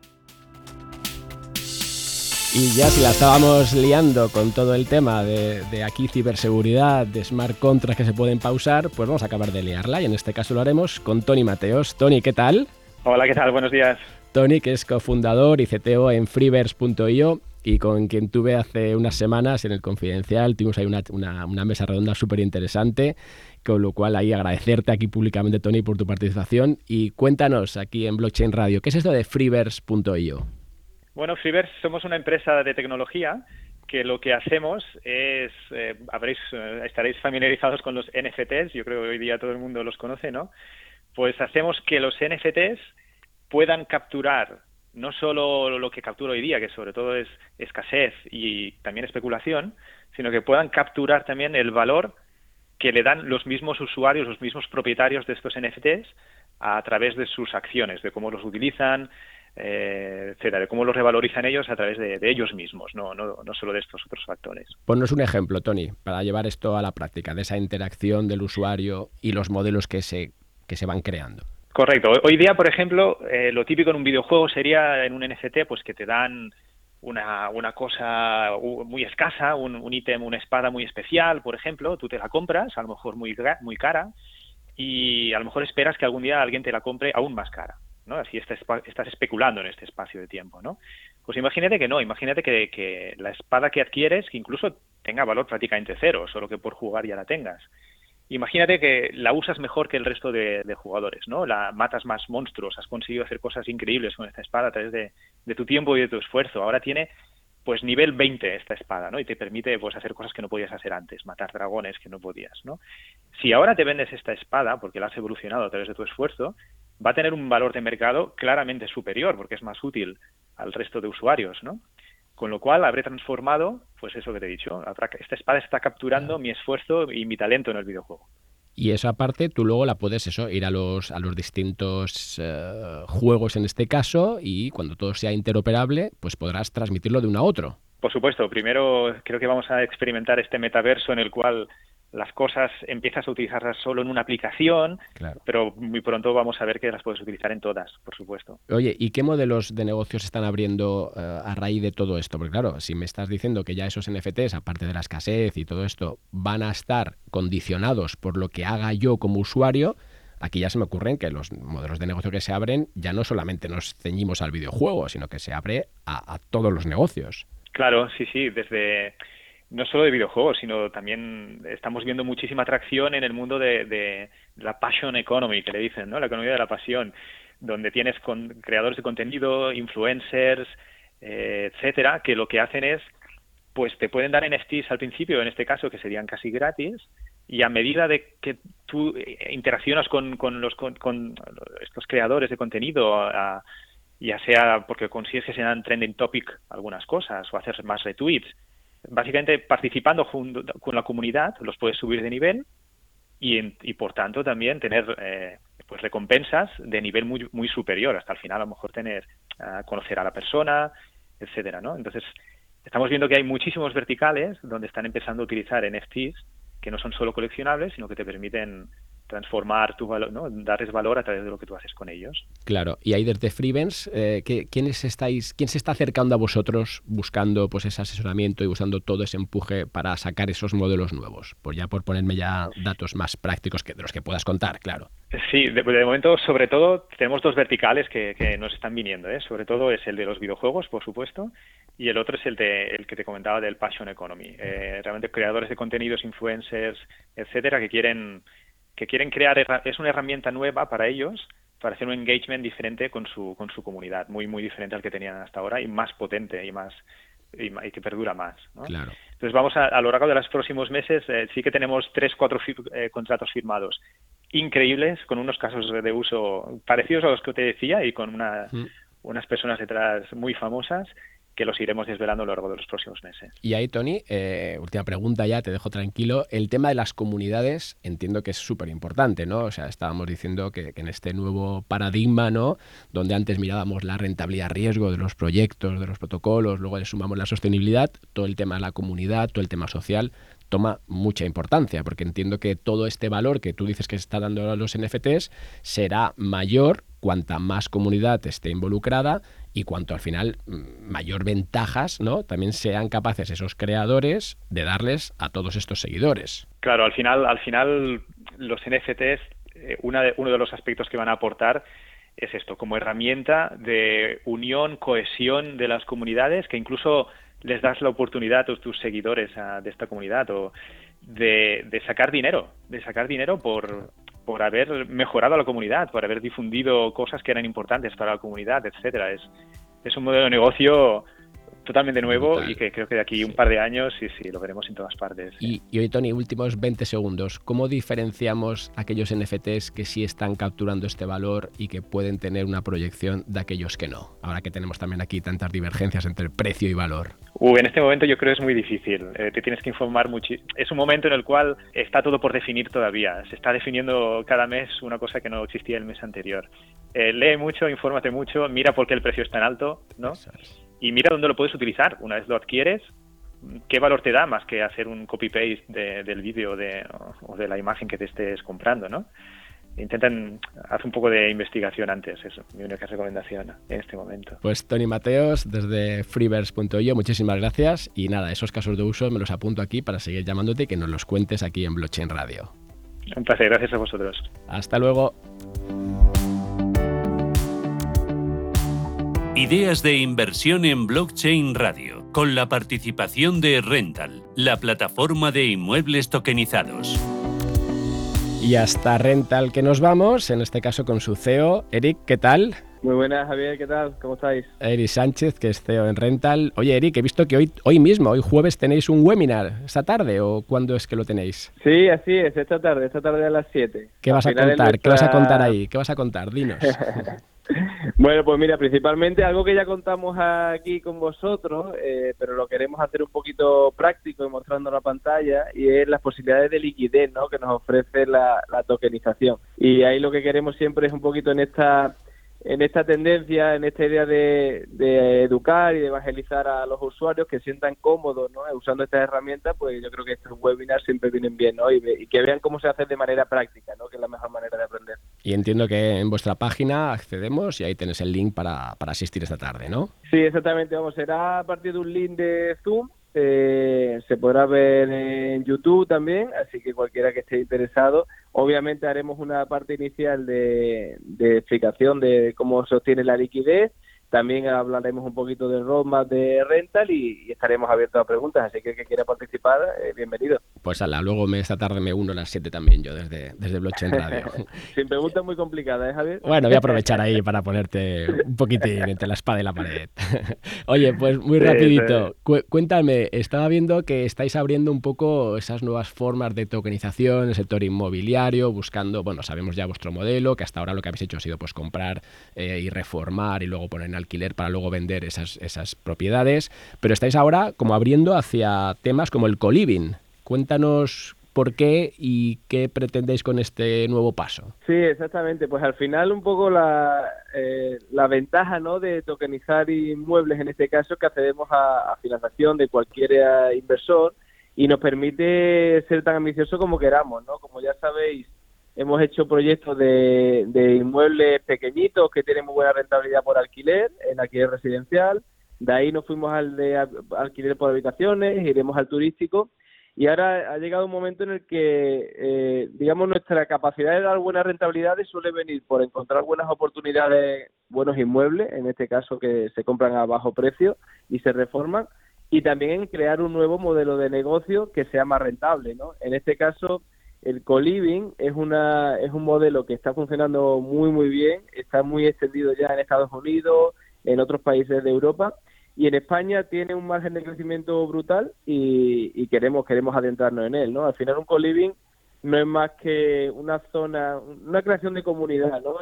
Y ya si la estábamos liando con todo el tema de, de, aquí ciberseguridad, de smart contracts que se pueden pausar, pues vamos a acabar de liarla y en este caso lo haremos con Tony Mateos. Tony, ¿qué tal? Hola, ¿qué tal? Buenos días. Tony, que es cofundador y CTO en freeverse.io y con quien tuve hace unas semanas en el Confidencial, tuvimos ahí una, una, mesa redonda súper interesante, con lo cual ahí agradecerte aquí públicamente, Tony, por tu participación y cuéntanos aquí en Blockchain Radio, ¿qué es esto de freeverse.io? Bueno, Freeverse somos una empresa de tecnología que lo que hacemos es, eh, habréis, eh, estaréis familiarizados con los NFTs, yo creo que hoy día todo el mundo los conoce, ¿no? Pues hacemos que los NFTs puedan capturar no solo lo que captura hoy día, que sobre todo es escasez y también especulación, sino que puedan capturar también el valor que le dan los mismos usuarios, los mismos propietarios de estos NFTs a través de sus acciones, de cómo los utilizan, eh, etcétera, de cómo los revalorizan ellos a través de, ellos mismos, no, no, no solo de estos otros factores. Ponnos un ejemplo, Tony, para llevar esto a la práctica, de esa interacción del usuario y los modelos que se, que se van creando. Correcto. Hoy día, por ejemplo, eh, lo típico en un videojuego sería en un NFT, pues que te dan una, una cosa muy escasa, un, ítem, una espada muy especial, por ejemplo, tú te la compras, a lo mejor muy, muy cara, y a lo mejor esperas que algún día alguien te la compre aún más cara. ¿no? Así estás, estás especulando en este espacio de tiempo, ¿no? Pues imagínate que no, imagínate que, que la espada que adquieres, que incluso tenga valor prácticamente cero, solo que por jugar ya la tengas imagínate que la usas mejor que el resto de, jugadores, ¿no? La matas más monstruos, has conseguido hacer cosas increíbles con esta espada a través de, tu tiempo y de tu esfuerzo. Ahora tiene pues nivel 20 esta espada, ¿no? Y te permite pues hacer cosas que no podías hacer antes, matar dragones que no podías, ¿no? Si ahora te vendes esta espada porque la has evolucionado a través de tu esfuerzo, va a tener un valor de mercado claramente superior porque es más útil al resto de usuarios, ¿no? Con lo cual habré transformado, pues eso que te he dicho, esta espada está capturando mi esfuerzo y mi talento en el videojuego. Y esa parte tú luego la puedes eso, ir a los, a los distintos eh, juegos en este caso y cuando todo sea interoperable, pues podrás transmitirlo de uno a otro. Por supuesto, primero creo que vamos a experimentar este metaverso en el cual las cosas empiezas a utilizarlas solo en una aplicación, pero muy pronto vamos a ver que las puedes utilizar en todas, por supuesto. Oye, ¿y qué modelos de negocios están abriendo eh, a raíz de todo esto? Porque claro, si me estás diciendo que ya esos NFTs, aparte de la escasez y todo esto, van a estar condicionados por lo que haga yo como usuario, aquí ya se me ocurren que los modelos de negocio que se abren ya no solamente nos ceñimos al videojuego, sino que se abre a todos los negocios. Claro, sí, sí, desde no solo de videojuegos, sino también estamos viendo muchísima atracción en el mundo de, la passion economy, que le dicen, ¿no? La economía de la pasión, donde tienes con, creadores de contenido, influencers, eh, etcétera, que lo que hacen es pues te pueden dar NFTs al principio, en este caso, que serían casi gratis, y a medida de que tú eh, interaccionas con, con los, con, estos creadores de contenido, ya sea porque consigues que sean trending topic algunas cosas o hacer más retweets, básicamente participando junto con la comunidad, los puedes subir de nivel y, y por tanto también tener eh, pues recompensas de nivel muy, muy superior, hasta el final a lo mejor tener, conocer a la persona, etcétera, ¿no? Entonces, estamos viendo que hay muchísimos verticales donde están empezando a utilizar NFTs que no son solo coleccionables, sino que te permiten transformar tu valor, ¿no? darles valor a través de lo que tú haces con ellos. Claro, y ahí desde Freevens, eh, ¿quiénes estáis, ¿quién se está acercando a vosotros buscando pues ese asesoramiento y buscando todo ese empuje para sacar esos modelos nuevos? Pues ya por ponerme ya datos más prácticos que de los que puedas contar, claro. Sí, de, momento, sobre todo, tenemos dos verticales que, nos están viniendo. ¿eh? Sobre todo es el de los videojuegos, por supuesto, y el otro es el, de, el que te comentaba del Passion Economy. Eh, realmente creadores de contenidos, influencers, etcétera, que quieren que quieren crear es una herramienta nueva para ellos para hacer un engagement diferente con su con su comunidad, muy muy diferente al que tenían hasta ahora y más potente y más y, que perdura más. Claro. Entonces vamos a, a, lo largo de los próximos meses eh, sí que tenemos tres cuatro eh, contratos firmados increíbles con unos casos de uso parecidos a los que te decía y con una, mm. unas personas detrás muy famosas que los iremos desvelando a lo largo de los próximos meses. Y ahí, Tony, eh, última pregunta ya, te dejo tranquilo. El tema de las comunidades entiendo que es súper importante, ¿no? O sea, estábamos diciendo que, en este nuevo paradigma, ¿no? Donde antes mirábamos la rentabilidad riesgo de los proyectos, de los protocolos, luego le sumamos la sostenibilidad, todo el tema de la comunidad, todo el tema social, toma mucha importancia, porque entiendo que todo este valor que tú dices que se está dando a los NFTs será mayor cuanta más comunidad esté involucrada y cuanto al final mm, mayor ventajas, ¿no? También sean capaces esos creadores de darles a todos estos seguidores. Claro, al final, al final los NFTs, eh, una de, uno de los aspectos que van a aportar es esto, como herramienta de unión, cohesión de las comunidades, que incluso les das la oportunidad a tus seguidores de esta comunidad o de, de, sacar dinero, de sacar dinero por, por haber mejorado a la comunidad, por haber difundido cosas que eran importantes para la comunidad, etcétera. Es, es un modelo de negocio totalmente nuevo y que creo que de aquí un par de años sí, sí, lo veremos en todas partes. Y, y, hoy, Tony, últimos 20 segundos. ¿Cómo diferenciamos aquellos NFTs que sí están capturando este valor y que pueden tener una proyección de aquellos que no? Ahora que tenemos también aquí tantas divergencias entre precio y valor. Uh, en este momento yo creo que es muy difícil. Eh, te tienes que informar mucho. Es un momento en el cual está todo por definir todavía. Se está definiendo cada mes una cosa que no existía el mes anterior. Eh, lee mucho, infórmate mucho, mira por qué el precio es tan alto, ¿no? y mira dónde lo puedes utilizar. Una vez lo adquieres, ¿qué valor te da más que hacer un copy-paste del vídeo de, o de la imagen que te estés comprando, no? Intenten hacer un poco de investigación antes, eso, mi única recomendación en este momento. Pues Tony Mateos, desde freeverse.io, muchísimas gracias y nada, esos casos de uso me los apunto aquí para seguir llamándote y que nos los cuentes aquí en Blockchain Radio. Un placer, gracias a vosotros. Hasta luego. Ideas de inversión en blockchain radio, con la participación de Rental, la plataforma de inmuebles tokenizados. Y hasta Rental que nos vamos, en este caso con su CEO, Eric, ¿qué tal? Muy buenas, Javier, ¿qué tal? ¿Cómo estáis? Eric Sánchez, que es CEO en Rental. Oye, Eric, he visto que hoy, hoy mismo, hoy jueves, tenéis un webinar. ¿Esta tarde o cuándo es que lo tenéis? Sí, así es, esta tarde, esta tarde a las 7. ¿Qué vas a contar? ¿Qué vas a contar ahí? ¿Qué vas a contar? Dinos. Bueno, pues mira, principalmente algo que ya contamos aquí con vosotros, eh, pero lo queremos hacer un poquito práctico y mostrando la pantalla, y es las posibilidades de liquidez ¿no? que nos ofrece la tokenización. Y ahí lo que queremos siempre es un poquito en esta en esta tendencia, en esta idea de, educar y de evangelizar a los usuarios que sientan cómodos ¿no? usando estas herramientas, pues yo creo que estos webinars siempre vienen bien ¿no? y, que vean cómo se hace de manera práctica, ¿no? que es la mejor manera de aprender. Y entiendo que en vuestra página accedemos y ahí tenéis el link para, para asistir esta tarde, ¿no? Sí, exactamente. Vamos, será a partir de un link de Zoom eh, se podrá ver en YouTube también, así que cualquiera que esté interesado, obviamente haremos una parte inicial de, explicación de cómo se obtiene la liquidez también hablaremos un poquito del roadmap de rental y, estaremos abiertos a preguntas. Así que el que quiera participar, eh, bienvenido. Pues ala, luego me, esta tarde me uno a las 7 también yo desde, desde Blockchain Radio. Sin preguntas muy complicadas, ¿eh, Javier? Bueno, voy a aprovechar ahí para ponerte un poquitín entre la espada y la pared. Oye, pues muy rapidito, cuéntame, estaba viendo que estáis abriendo un poco esas nuevas formas de tokenización en el sector inmobiliario, buscando, bueno, sabemos ya vuestro modelo, que hasta ahora lo que habéis hecho ha sido pues comprar eh, y reformar y luego poner en alquiler para luego vender esas, esas propiedades, pero estáis ahora como abriendo hacia temas como el co-living. Cuéntanos por qué y qué pretendéis con este nuevo paso. Sí, exactamente. Pues al final un poco la, eh, la ventaja ¿no? de tokenizar inmuebles, en este caso, que accedemos a, financiación de cualquier inversor y nos permite ser tan ambicioso como queramos. ¿no? Como ya sabéis, hemos hecho proyectos de, inmuebles pequeñitos que tienen muy buena rentabilidad por alquiler, en alquiler residencial. De ahí nos fuimos al de alquiler por habitaciones, iremos al turístico y ahora ha llegado un momento en el que, eh, digamos, nuestra capacidad de dar buenas rentabilidades suele venir por encontrar buenas oportunidades, buenos inmuebles, en este caso que se compran a bajo precio y se reforman, y también en crear un nuevo modelo de negocio que sea más rentable, ¿no? En este caso, el co-living es, una, es un modelo que está funcionando muy, muy bien, está muy extendido ya en Estados Unidos, en otros países de Europa, y en España tiene un margen de crecimiento brutal y, queremos queremos adentrarnos en él, ¿no? Al final un co-living no es más que una zona, una creación de comunidad, ¿no?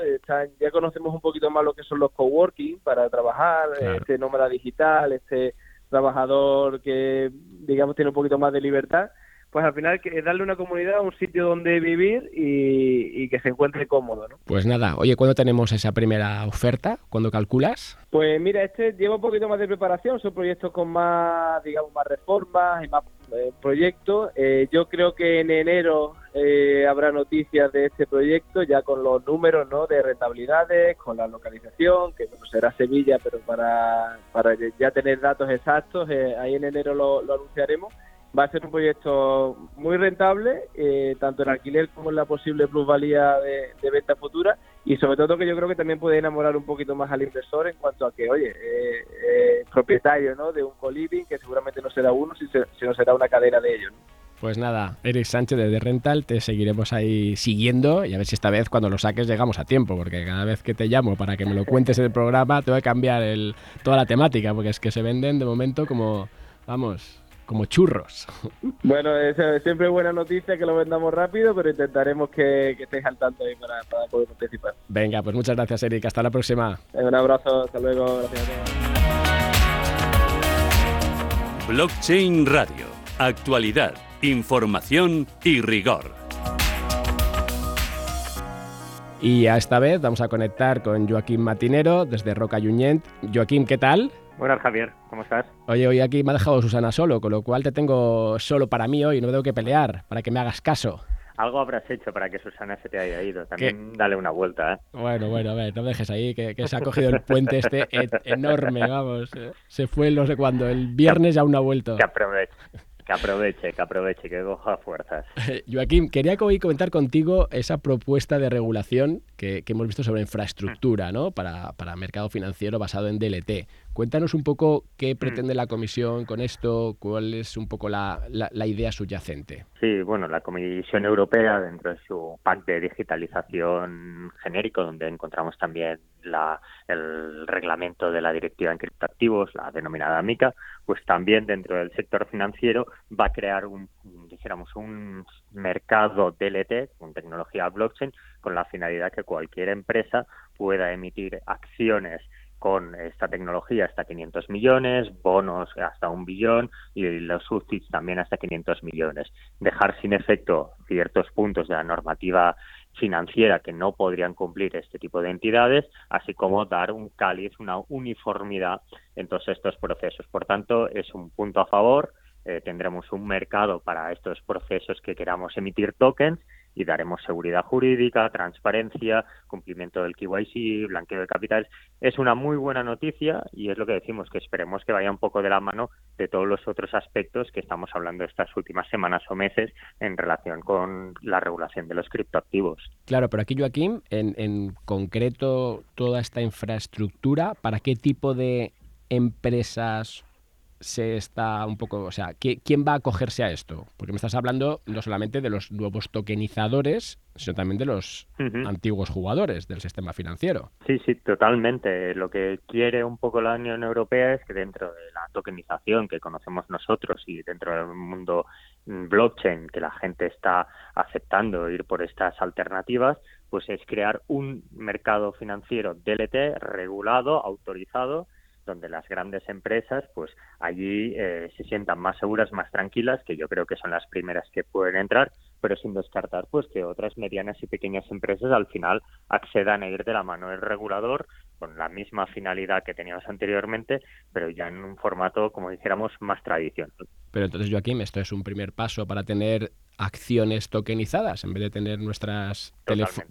ya conocemos un poquito más lo que son los coworking para trabajar, este nómada digital, este trabajador que digamos tiene un poquito más de libertad pues al final es darle una comunidad, un sitio donde vivir y, que se encuentre cómodo. ¿no? Pues nada, oye, ¿cuándo tenemos esa primera oferta? ¿Cuándo calculas? Pues mira, este lleva un poquito más de preparación, son proyectos con más, digamos, más reformas y más eh, proyectos. Eh, yo creo que en enero eh, habrá noticias de este proyecto, ya con los números ¿no? de rentabilidades, con la localización, que será Sevilla, pero para, para ya tener datos exactos, ahí en enero lo anunciaremos va a ser un proyecto muy rentable, eh, tanto en alquiler como en la posible plusvalía de, venta futura y sobre todo que yo creo que también puede enamorar un poquito más al inversor en cuanto a que, oye, eh, eh propietario ¿no? de un co-living, que seguramente no será uno, sino será una cadena de ellos. Pues nada, Eric Sánchez de The Rental, te seguiremos ahí siguiendo y a ver si esta vez cuando lo saques llegamos a tiempo, porque cada vez que te llamo para que me lo cuentes en el programa te voy a cambiar el, toda la temática, porque es que se venden de momento como, vamos, como churros. Bueno, es, siempre buena noticia que lo vendamos rápido, pero intentaremos que, que estéis al tanto ahí para, poder participar. Venga, pues muchas gracias, Eric. Hasta la próxima. Un abrazo, hasta luego. Gracias. Blockchain Radio. Actualidad, información y rigor. Y a esta vez vamos a conectar con Joaquín Matinero desde Roca Yuñent. Joaquín, ¿qué tal? Buenas, Javier, ¿cómo estás? Oye, hoy aquí me ha dejado Susana solo, con lo cual te tengo solo para mí hoy, no tengo que pelear, para que me hagas caso. Algo habrás hecho para que Susana se te haya ido. También dale una vuelta, ¿eh? Bueno, bueno, a ver, no dejes ahí, que, se ha cogido el puente este enorme, vamos. Eh. Se fue no sé cuándo, el viernes ya aún no ha vuelto. Que aproveche. Que aproveche, que aproveche, que coja fuerzas. Joaquín, quería hoy comentar contigo esa propuesta de regulación que, hemos visto sobre infraestructura, ¿no? Para, para mercado financiero basado en DLT. Cuéntanos un poco qué mm. pretende la Comisión con esto, cuál es un poco la, idea subyacente. Sí, bueno, la Comisión Europea, dentro de su pacto de digitalización genérico, donde encontramos también la, el reglamento de la Directiva en Criptoactivos, la denominada MICA, pues también dentro del sector financiero va a crear un, dijéramos, un mercado DLT con tecnología blockchain con la finalidad que cualquier empresa pueda emitir acciones con esta tecnología hasta 500 millones, bonos hasta un billón y los subsidios también hasta 500 millones. Dejar sin efecto ciertos puntos de la normativa financiera que no podrían cumplir este tipo de entidades, así como dar un cáliz, una uniformidad en todos estos procesos. Por tanto, es un punto a favor. Eh, tendremos un mercado para estos procesos que queramos emitir tokens y daremos seguridad jurídica, transparencia, cumplimiento del KYC, blanqueo de capitales. Es una muy buena noticia y es lo que decimos, que esperemos que vaya un poco de la mano de todos los otros aspectos que estamos hablando estas últimas semanas o meses en relación con la regulación de los criptoactivos. Claro, pero aquí Joaquín, en, en concreto, toda esta infraestructura, ¿para qué tipo de empresas se está un poco, o sea, ¿quién va a acogerse a esto? Porque me estás hablando no solamente de los nuevos tokenizadores, sino también de los antiguos jugadores del sistema financiero. Sí, sí, totalmente. Lo que quiere un poco la Unión Europea es que dentro de la tokenización que conocemos nosotros y dentro del mundo mm, blockchain que la gente está aceptando ir por estas alternativas, pues es crear un mercado financiero DLT regulado, autorizado, donde las grandes empresas, pues allí eh, se sientan más seguras, más tranquilas, que yo creo que son las primeras que pueden entrar, pero sin descartar pues que otras medianas y pequeñas empresas al final accedan a ir de la mano del regulador con la misma finalidad que teníamos anteriormente, pero ya en un formato, como dijéramos, más tradicional. Pero entonces, Joaquín, esto es un primer paso para tener acciones tokenizadas. En vez de tener nuestras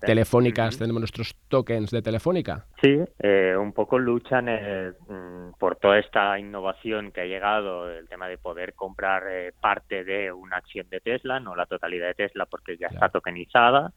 telefónicas, tenemos nuestros tokens de telefónica. Sí, eh, un poco luchan eh, mm, por toda esta innovación que ha llegado, el tema de poder comprar eh, parte de una acción de Tesla, no la totalidad de Tesla porque ya está tokenizada.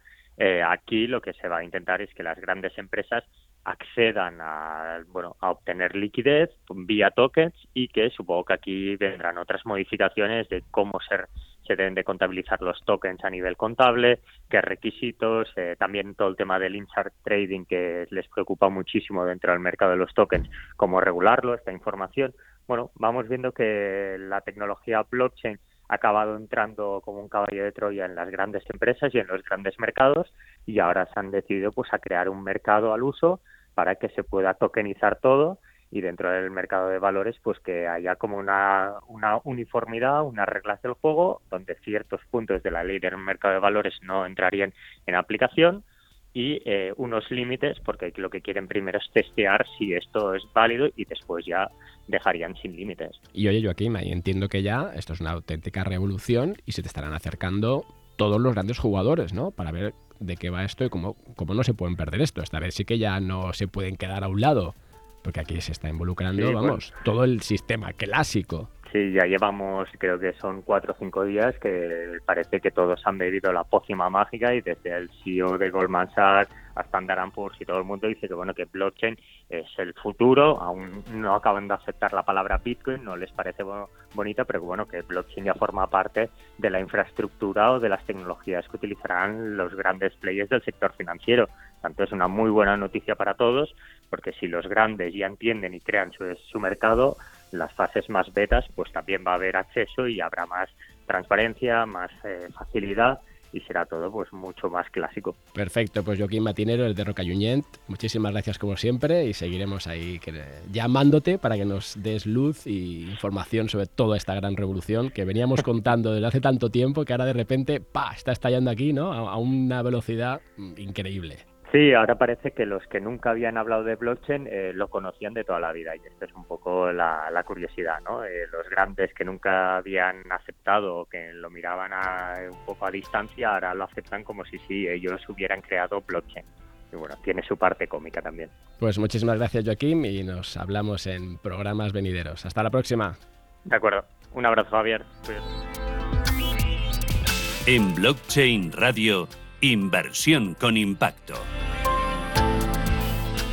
aquí lo que se va a intentar es que las grandes empresas accedan a, bueno, a obtener liquidez vía tokens y que supongo que aquí vendrán otras modificaciones de cómo ser se deben de contabilizar los tokens a nivel contable, qué requisitos, eh, también todo el tema del insider trading que les preocupa muchísimo dentro del mercado de los tokens, cómo regularlo, esta información. Bueno, vamos viendo que la tecnología blockchain ha acabado entrando como un caballo de Troya en las grandes empresas y en los grandes mercados y ahora se han decidido pues a crear un mercado al uso para que se pueda tokenizar todo y dentro del mercado de valores pues que haya como una, una uniformidad, unas reglas del juego donde ciertos puntos de la ley del mercado de valores no entrarían en aplicación y eh, unos límites porque lo que quieren primero es testear si esto es válido y después ya dejarían sin límites. Y oye Joaquín, entiendo que ya esto es una auténtica revolución y se te estarán acercando todos los grandes jugadores, ¿no? Para ver de qué va esto y cómo, cómo no se pueden perder esto. Esta vez sí que ya no se pueden quedar a un lado porque aquí se está involucrando, vamos, todo el sistema clásico. Sí, ya llevamos, creo que son cuatro o cinco días que parece que todos han bebido la pócima mágica y desde el CEO de Goldman Sachs hasta Standard Poor's y todo el mundo dice que bueno que blockchain es el futuro. Aún no acaban de aceptar la palabra Bitcoin, no les parece bonita, pero bueno que blockchain ya forma parte de la infraestructura o de las tecnologías que utilizarán los grandes players del sector financiero. Tanto es una muy buena noticia para todos, porque si los grandes ya entienden y crean su, su mercado, las fases más betas, pues también va a haber acceso y habrá más transparencia, más eh, facilidad y será todo pues mucho más clásico. Perfecto, pues Joaquín Matinero, el de Roca Junyent, muchísimas gracias como siempre y seguiremos ahí llamándote para que nos des luz y información sobre toda esta gran revolución que veníamos contando desde hace tanto tiempo que ahora de repente ¡pa! está estallando aquí ¿no? a una velocidad increíble. Sí, ahora parece que los que nunca habían hablado de blockchain eh, lo conocían de toda la vida y esto es un poco la, curiosidad, ¿no? Eh, los grandes que nunca habían aceptado o que lo miraban un poco a distancia ahora lo aceptan como si sí ellos hubieran creado blockchain. Y bueno, tiene su parte cómica también. Pues muchísimas gracias Joaquín y nos hablamos en programas venideros. Hasta la próxima. De acuerdo. Un abrazo Javier. En Blockchain Radio Inversión con impacto.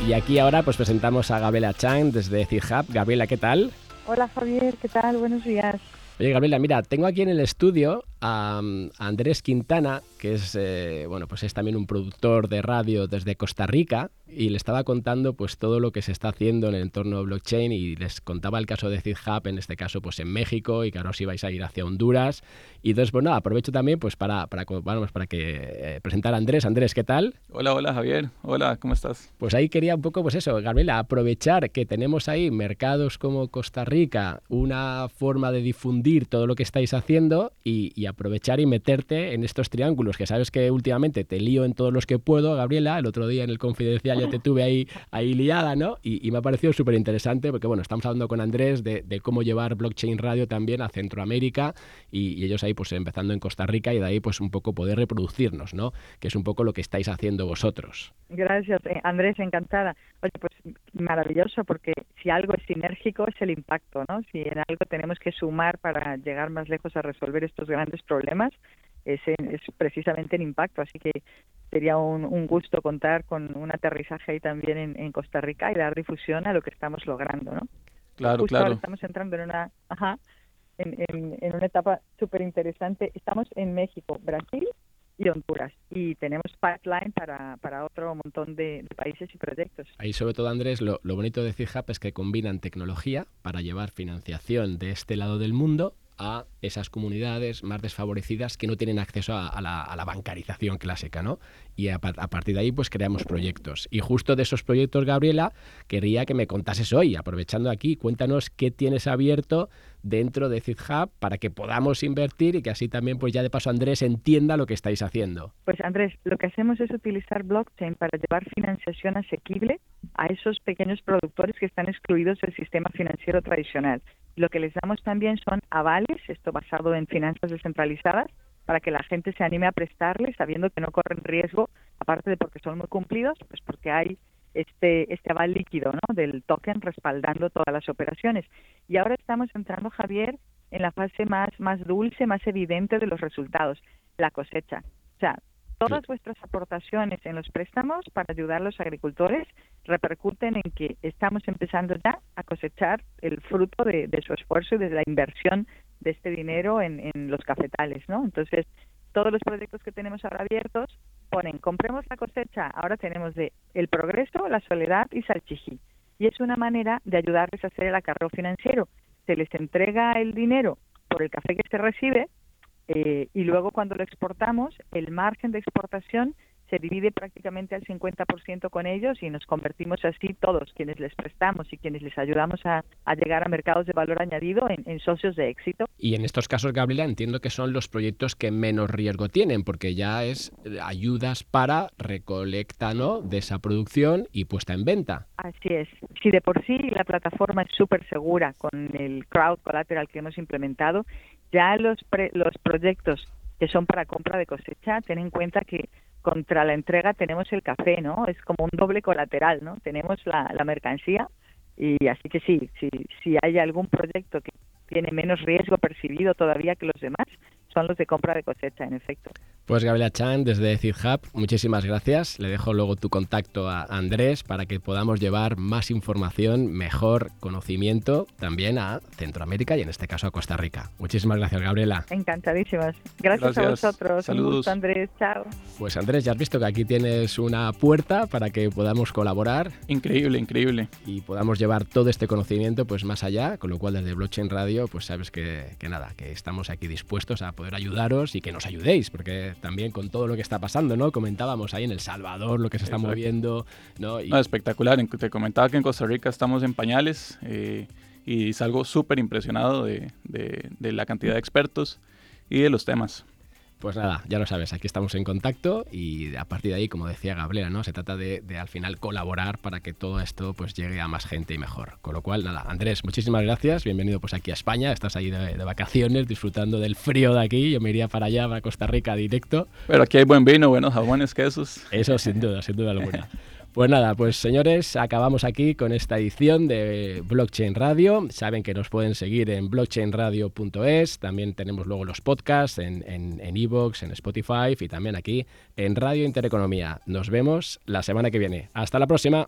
Y aquí ahora pues presentamos a Gabriela Chang desde CIRHub. Gabriela, ¿qué tal? Hola Javier, ¿qué tal? Buenos días. Oye Gabriela, mira, tengo aquí en el estudio a, Andrés Quintana, que es eh, bueno, pues es también un productor de radio desde Costa Rica y le estaba contando pues todo lo que se está haciendo en el entorno blockchain y les contaba el caso de CIDHub, en este caso pues en México y que ahora os ibais a ir hacia Honduras. Y entonces, bueno, pues aprovecho también pues para, para, vamos, para que eh, presentar a Andrés. Andrés, ¿qué tal? Hola, hola Javier. Hola, ¿cómo estás? Pues ahí quería un poco pues eso, Gabriela, aprovechar que tenemos ahí mercados como Costa Rica, una forma de difundir todo lo que estáis haciendo y, y aprovechar y meterte en estos triángulos, que sabes que últimamente te lío en todos los que puedo, Gabriela, el otro día en el Confidencial ya te tuve ahí, ahí liada, ¿no? Y, me ha parecido súper interesante porque, bueno, estamos hablando con Andrés de, cómo llevar blockchain radio también a Centroamérica y, ellos ahí pues empezando en Costa Rica y de ahí pues un poco poder reproducirnos, ¿no? Que es un poco lo que estáis haciendo vosotros. Gracias, eh, Andrés, encantada. Oye, pues maravilloso porque si algo es sinérgico es el impacto, ¿no? Si en algo tenemos que sumar para llegar más lejos a resolver estos grandes problemas, es, es precisamente el impacto. Así que sería un, gusto contar con un aterrizaje ahí también en, Costa Rica y dar difusión a lo que estamos logrando, ¿no? Claro, claro. estamos entrando en una, ajá, en, en una etapa súper interesante. Estamos en México, Brasil y Honduras. Y tenemos pipeline para, para otro montón de, países y proyectos. Ahí sobre todo, Andrés, lo, lo bonito de CIGAP es que combinan tecnología para llevar financiación de este lado del mundo a esas comunidades más desfavorecidas que no tienen acceso a, la, bancarización clásica, ¿no? Y a, partir de ahí, pues creamos proyectos. Y justo de esos proyectos, Gabriela, quería que me contases hoy, aprovechando aquí, cuéntanos qué tienes abierto dentro de CITHub para que podamos invertir y que así también, pues ya de paso, Andrés entienda lo que estáis haciendo. Pues Andrés, lo que hacemos es utilizar blockchain para llevar financiación asequible a esos pequeños productores que están excluidos del sistema financiero tradicional. Lo que les damos también son avales, esto basado en finanzas descentralizadas, para que la gente se anime a prestarles sabiendo que no corren riesgo, aparte de porque son muy cumplidos, pues porque hay este, este aval líquido ¿no? del token respaldando todas las operaciones. Y ahora estamos entrando, Javier, en la fase más, más dulce, más evidente de los resultados, la cosecha. O sea, Todas vuestras aportaciones en los préstamos para ayudar a los agricultores repercuten en que estamos empezando ya a cosechar el fruto de, su esfuerzo y de la inversión de este dinero en, los cafetales, ¿no? Entonces, todos los proyectos que tenemos ahora abiertos ponen, compremos la cosecha, ahora tenemos de el progreso, la soledad y salchijí. Y es una manera de ayudarles a hacer el acarreo financiero. Se les entrega el dinero por el café que se recibe, eh, y luego cuando lo exportamos, el margen de exportación se divide prácticamente al 50% con ellos y nos convertimos así todos, quienes les prestamos y quienes les ayudamos a, llegar a mercados de valor añadido en, socios de éxito. Y en estos casos, Gabriela, entiendo que son los proyectos que menos riesgo tienen, porque ya es eh, ayudas para recolecta ¿no? de esa producción y puesta en venta. Así es. Si de por sí la plataforma es súper segura con el crowd collateral que hemos implementado, ya los, los proyectos que son para compra de cosecha, ten en cuenta que contra la entrega tenemos el café, ¿no? Es como un doble colateral, ¿no? Tenemos la, mercancía y así que sí, si, si hay algún proyecto que tiene menos riesgo percibido todavía que los demás, son los de compra de cosecha, en efecto. Pues Gabriela Chan, desde CIDHub, muchísimas gracias. Le dejo luego tu contacto a Andrés para que podamos llevar más información, mejor conocimiento también a Centroamérica y en este caso a Costa Rica. Muchísimas gracias, Gabriela. Encantadísimas. Gracias, a vosotros. Saludos. Andrés. Chao. Pues Andrés, ya has visto que aquí tienes una puerta para que podamos colaborar. Increíble, increíble. Y podamos llevar todo este conocimiento pues más allá, con lo cual desde Blockchain Radio pues sabes que, que nada, que estamos aquí dispuestos a poder ayudaros y que nos ayudéis, porque también con todo lo que está pasando, ¿no? Comentábamos ahí en El Salvador lo que se está moviendo, ¿no? Y... espectacular. Te comentaba que en Costa Rica estamos en pañales eh, y salgo súper impresionado de, de la cantidad de expertos y de los temas. Pues nada, ya lo sabes, aquí estamos en contacto y a partir de ahí, como decía Gabriela, ¿no? Se trata de, al final colaborar para que todo esto pues llegue a más gente y mejor. Con lo cual, nada, Andrés, muchísimas gracias, bienvenido pues aquí a España, estás ahí de, vacaciones, disfrutando del frío de aquí, yo me iría para allá, para Costa Rica directo. Pero aquí hay buen vino, buenos jabones, quesos. Eso sin duda, sin duda alguna. Pues nada, pues señores, acabamos aquí con esta edición de Blockchain Radio. Saben que nos pueden seguir en blockchainradio.es. También tenemos luego los podcasts en Evox, en, en Spotify y también aquí en Radio Intereconomía. Nos vemos la semana que viene. Hasta la próxima.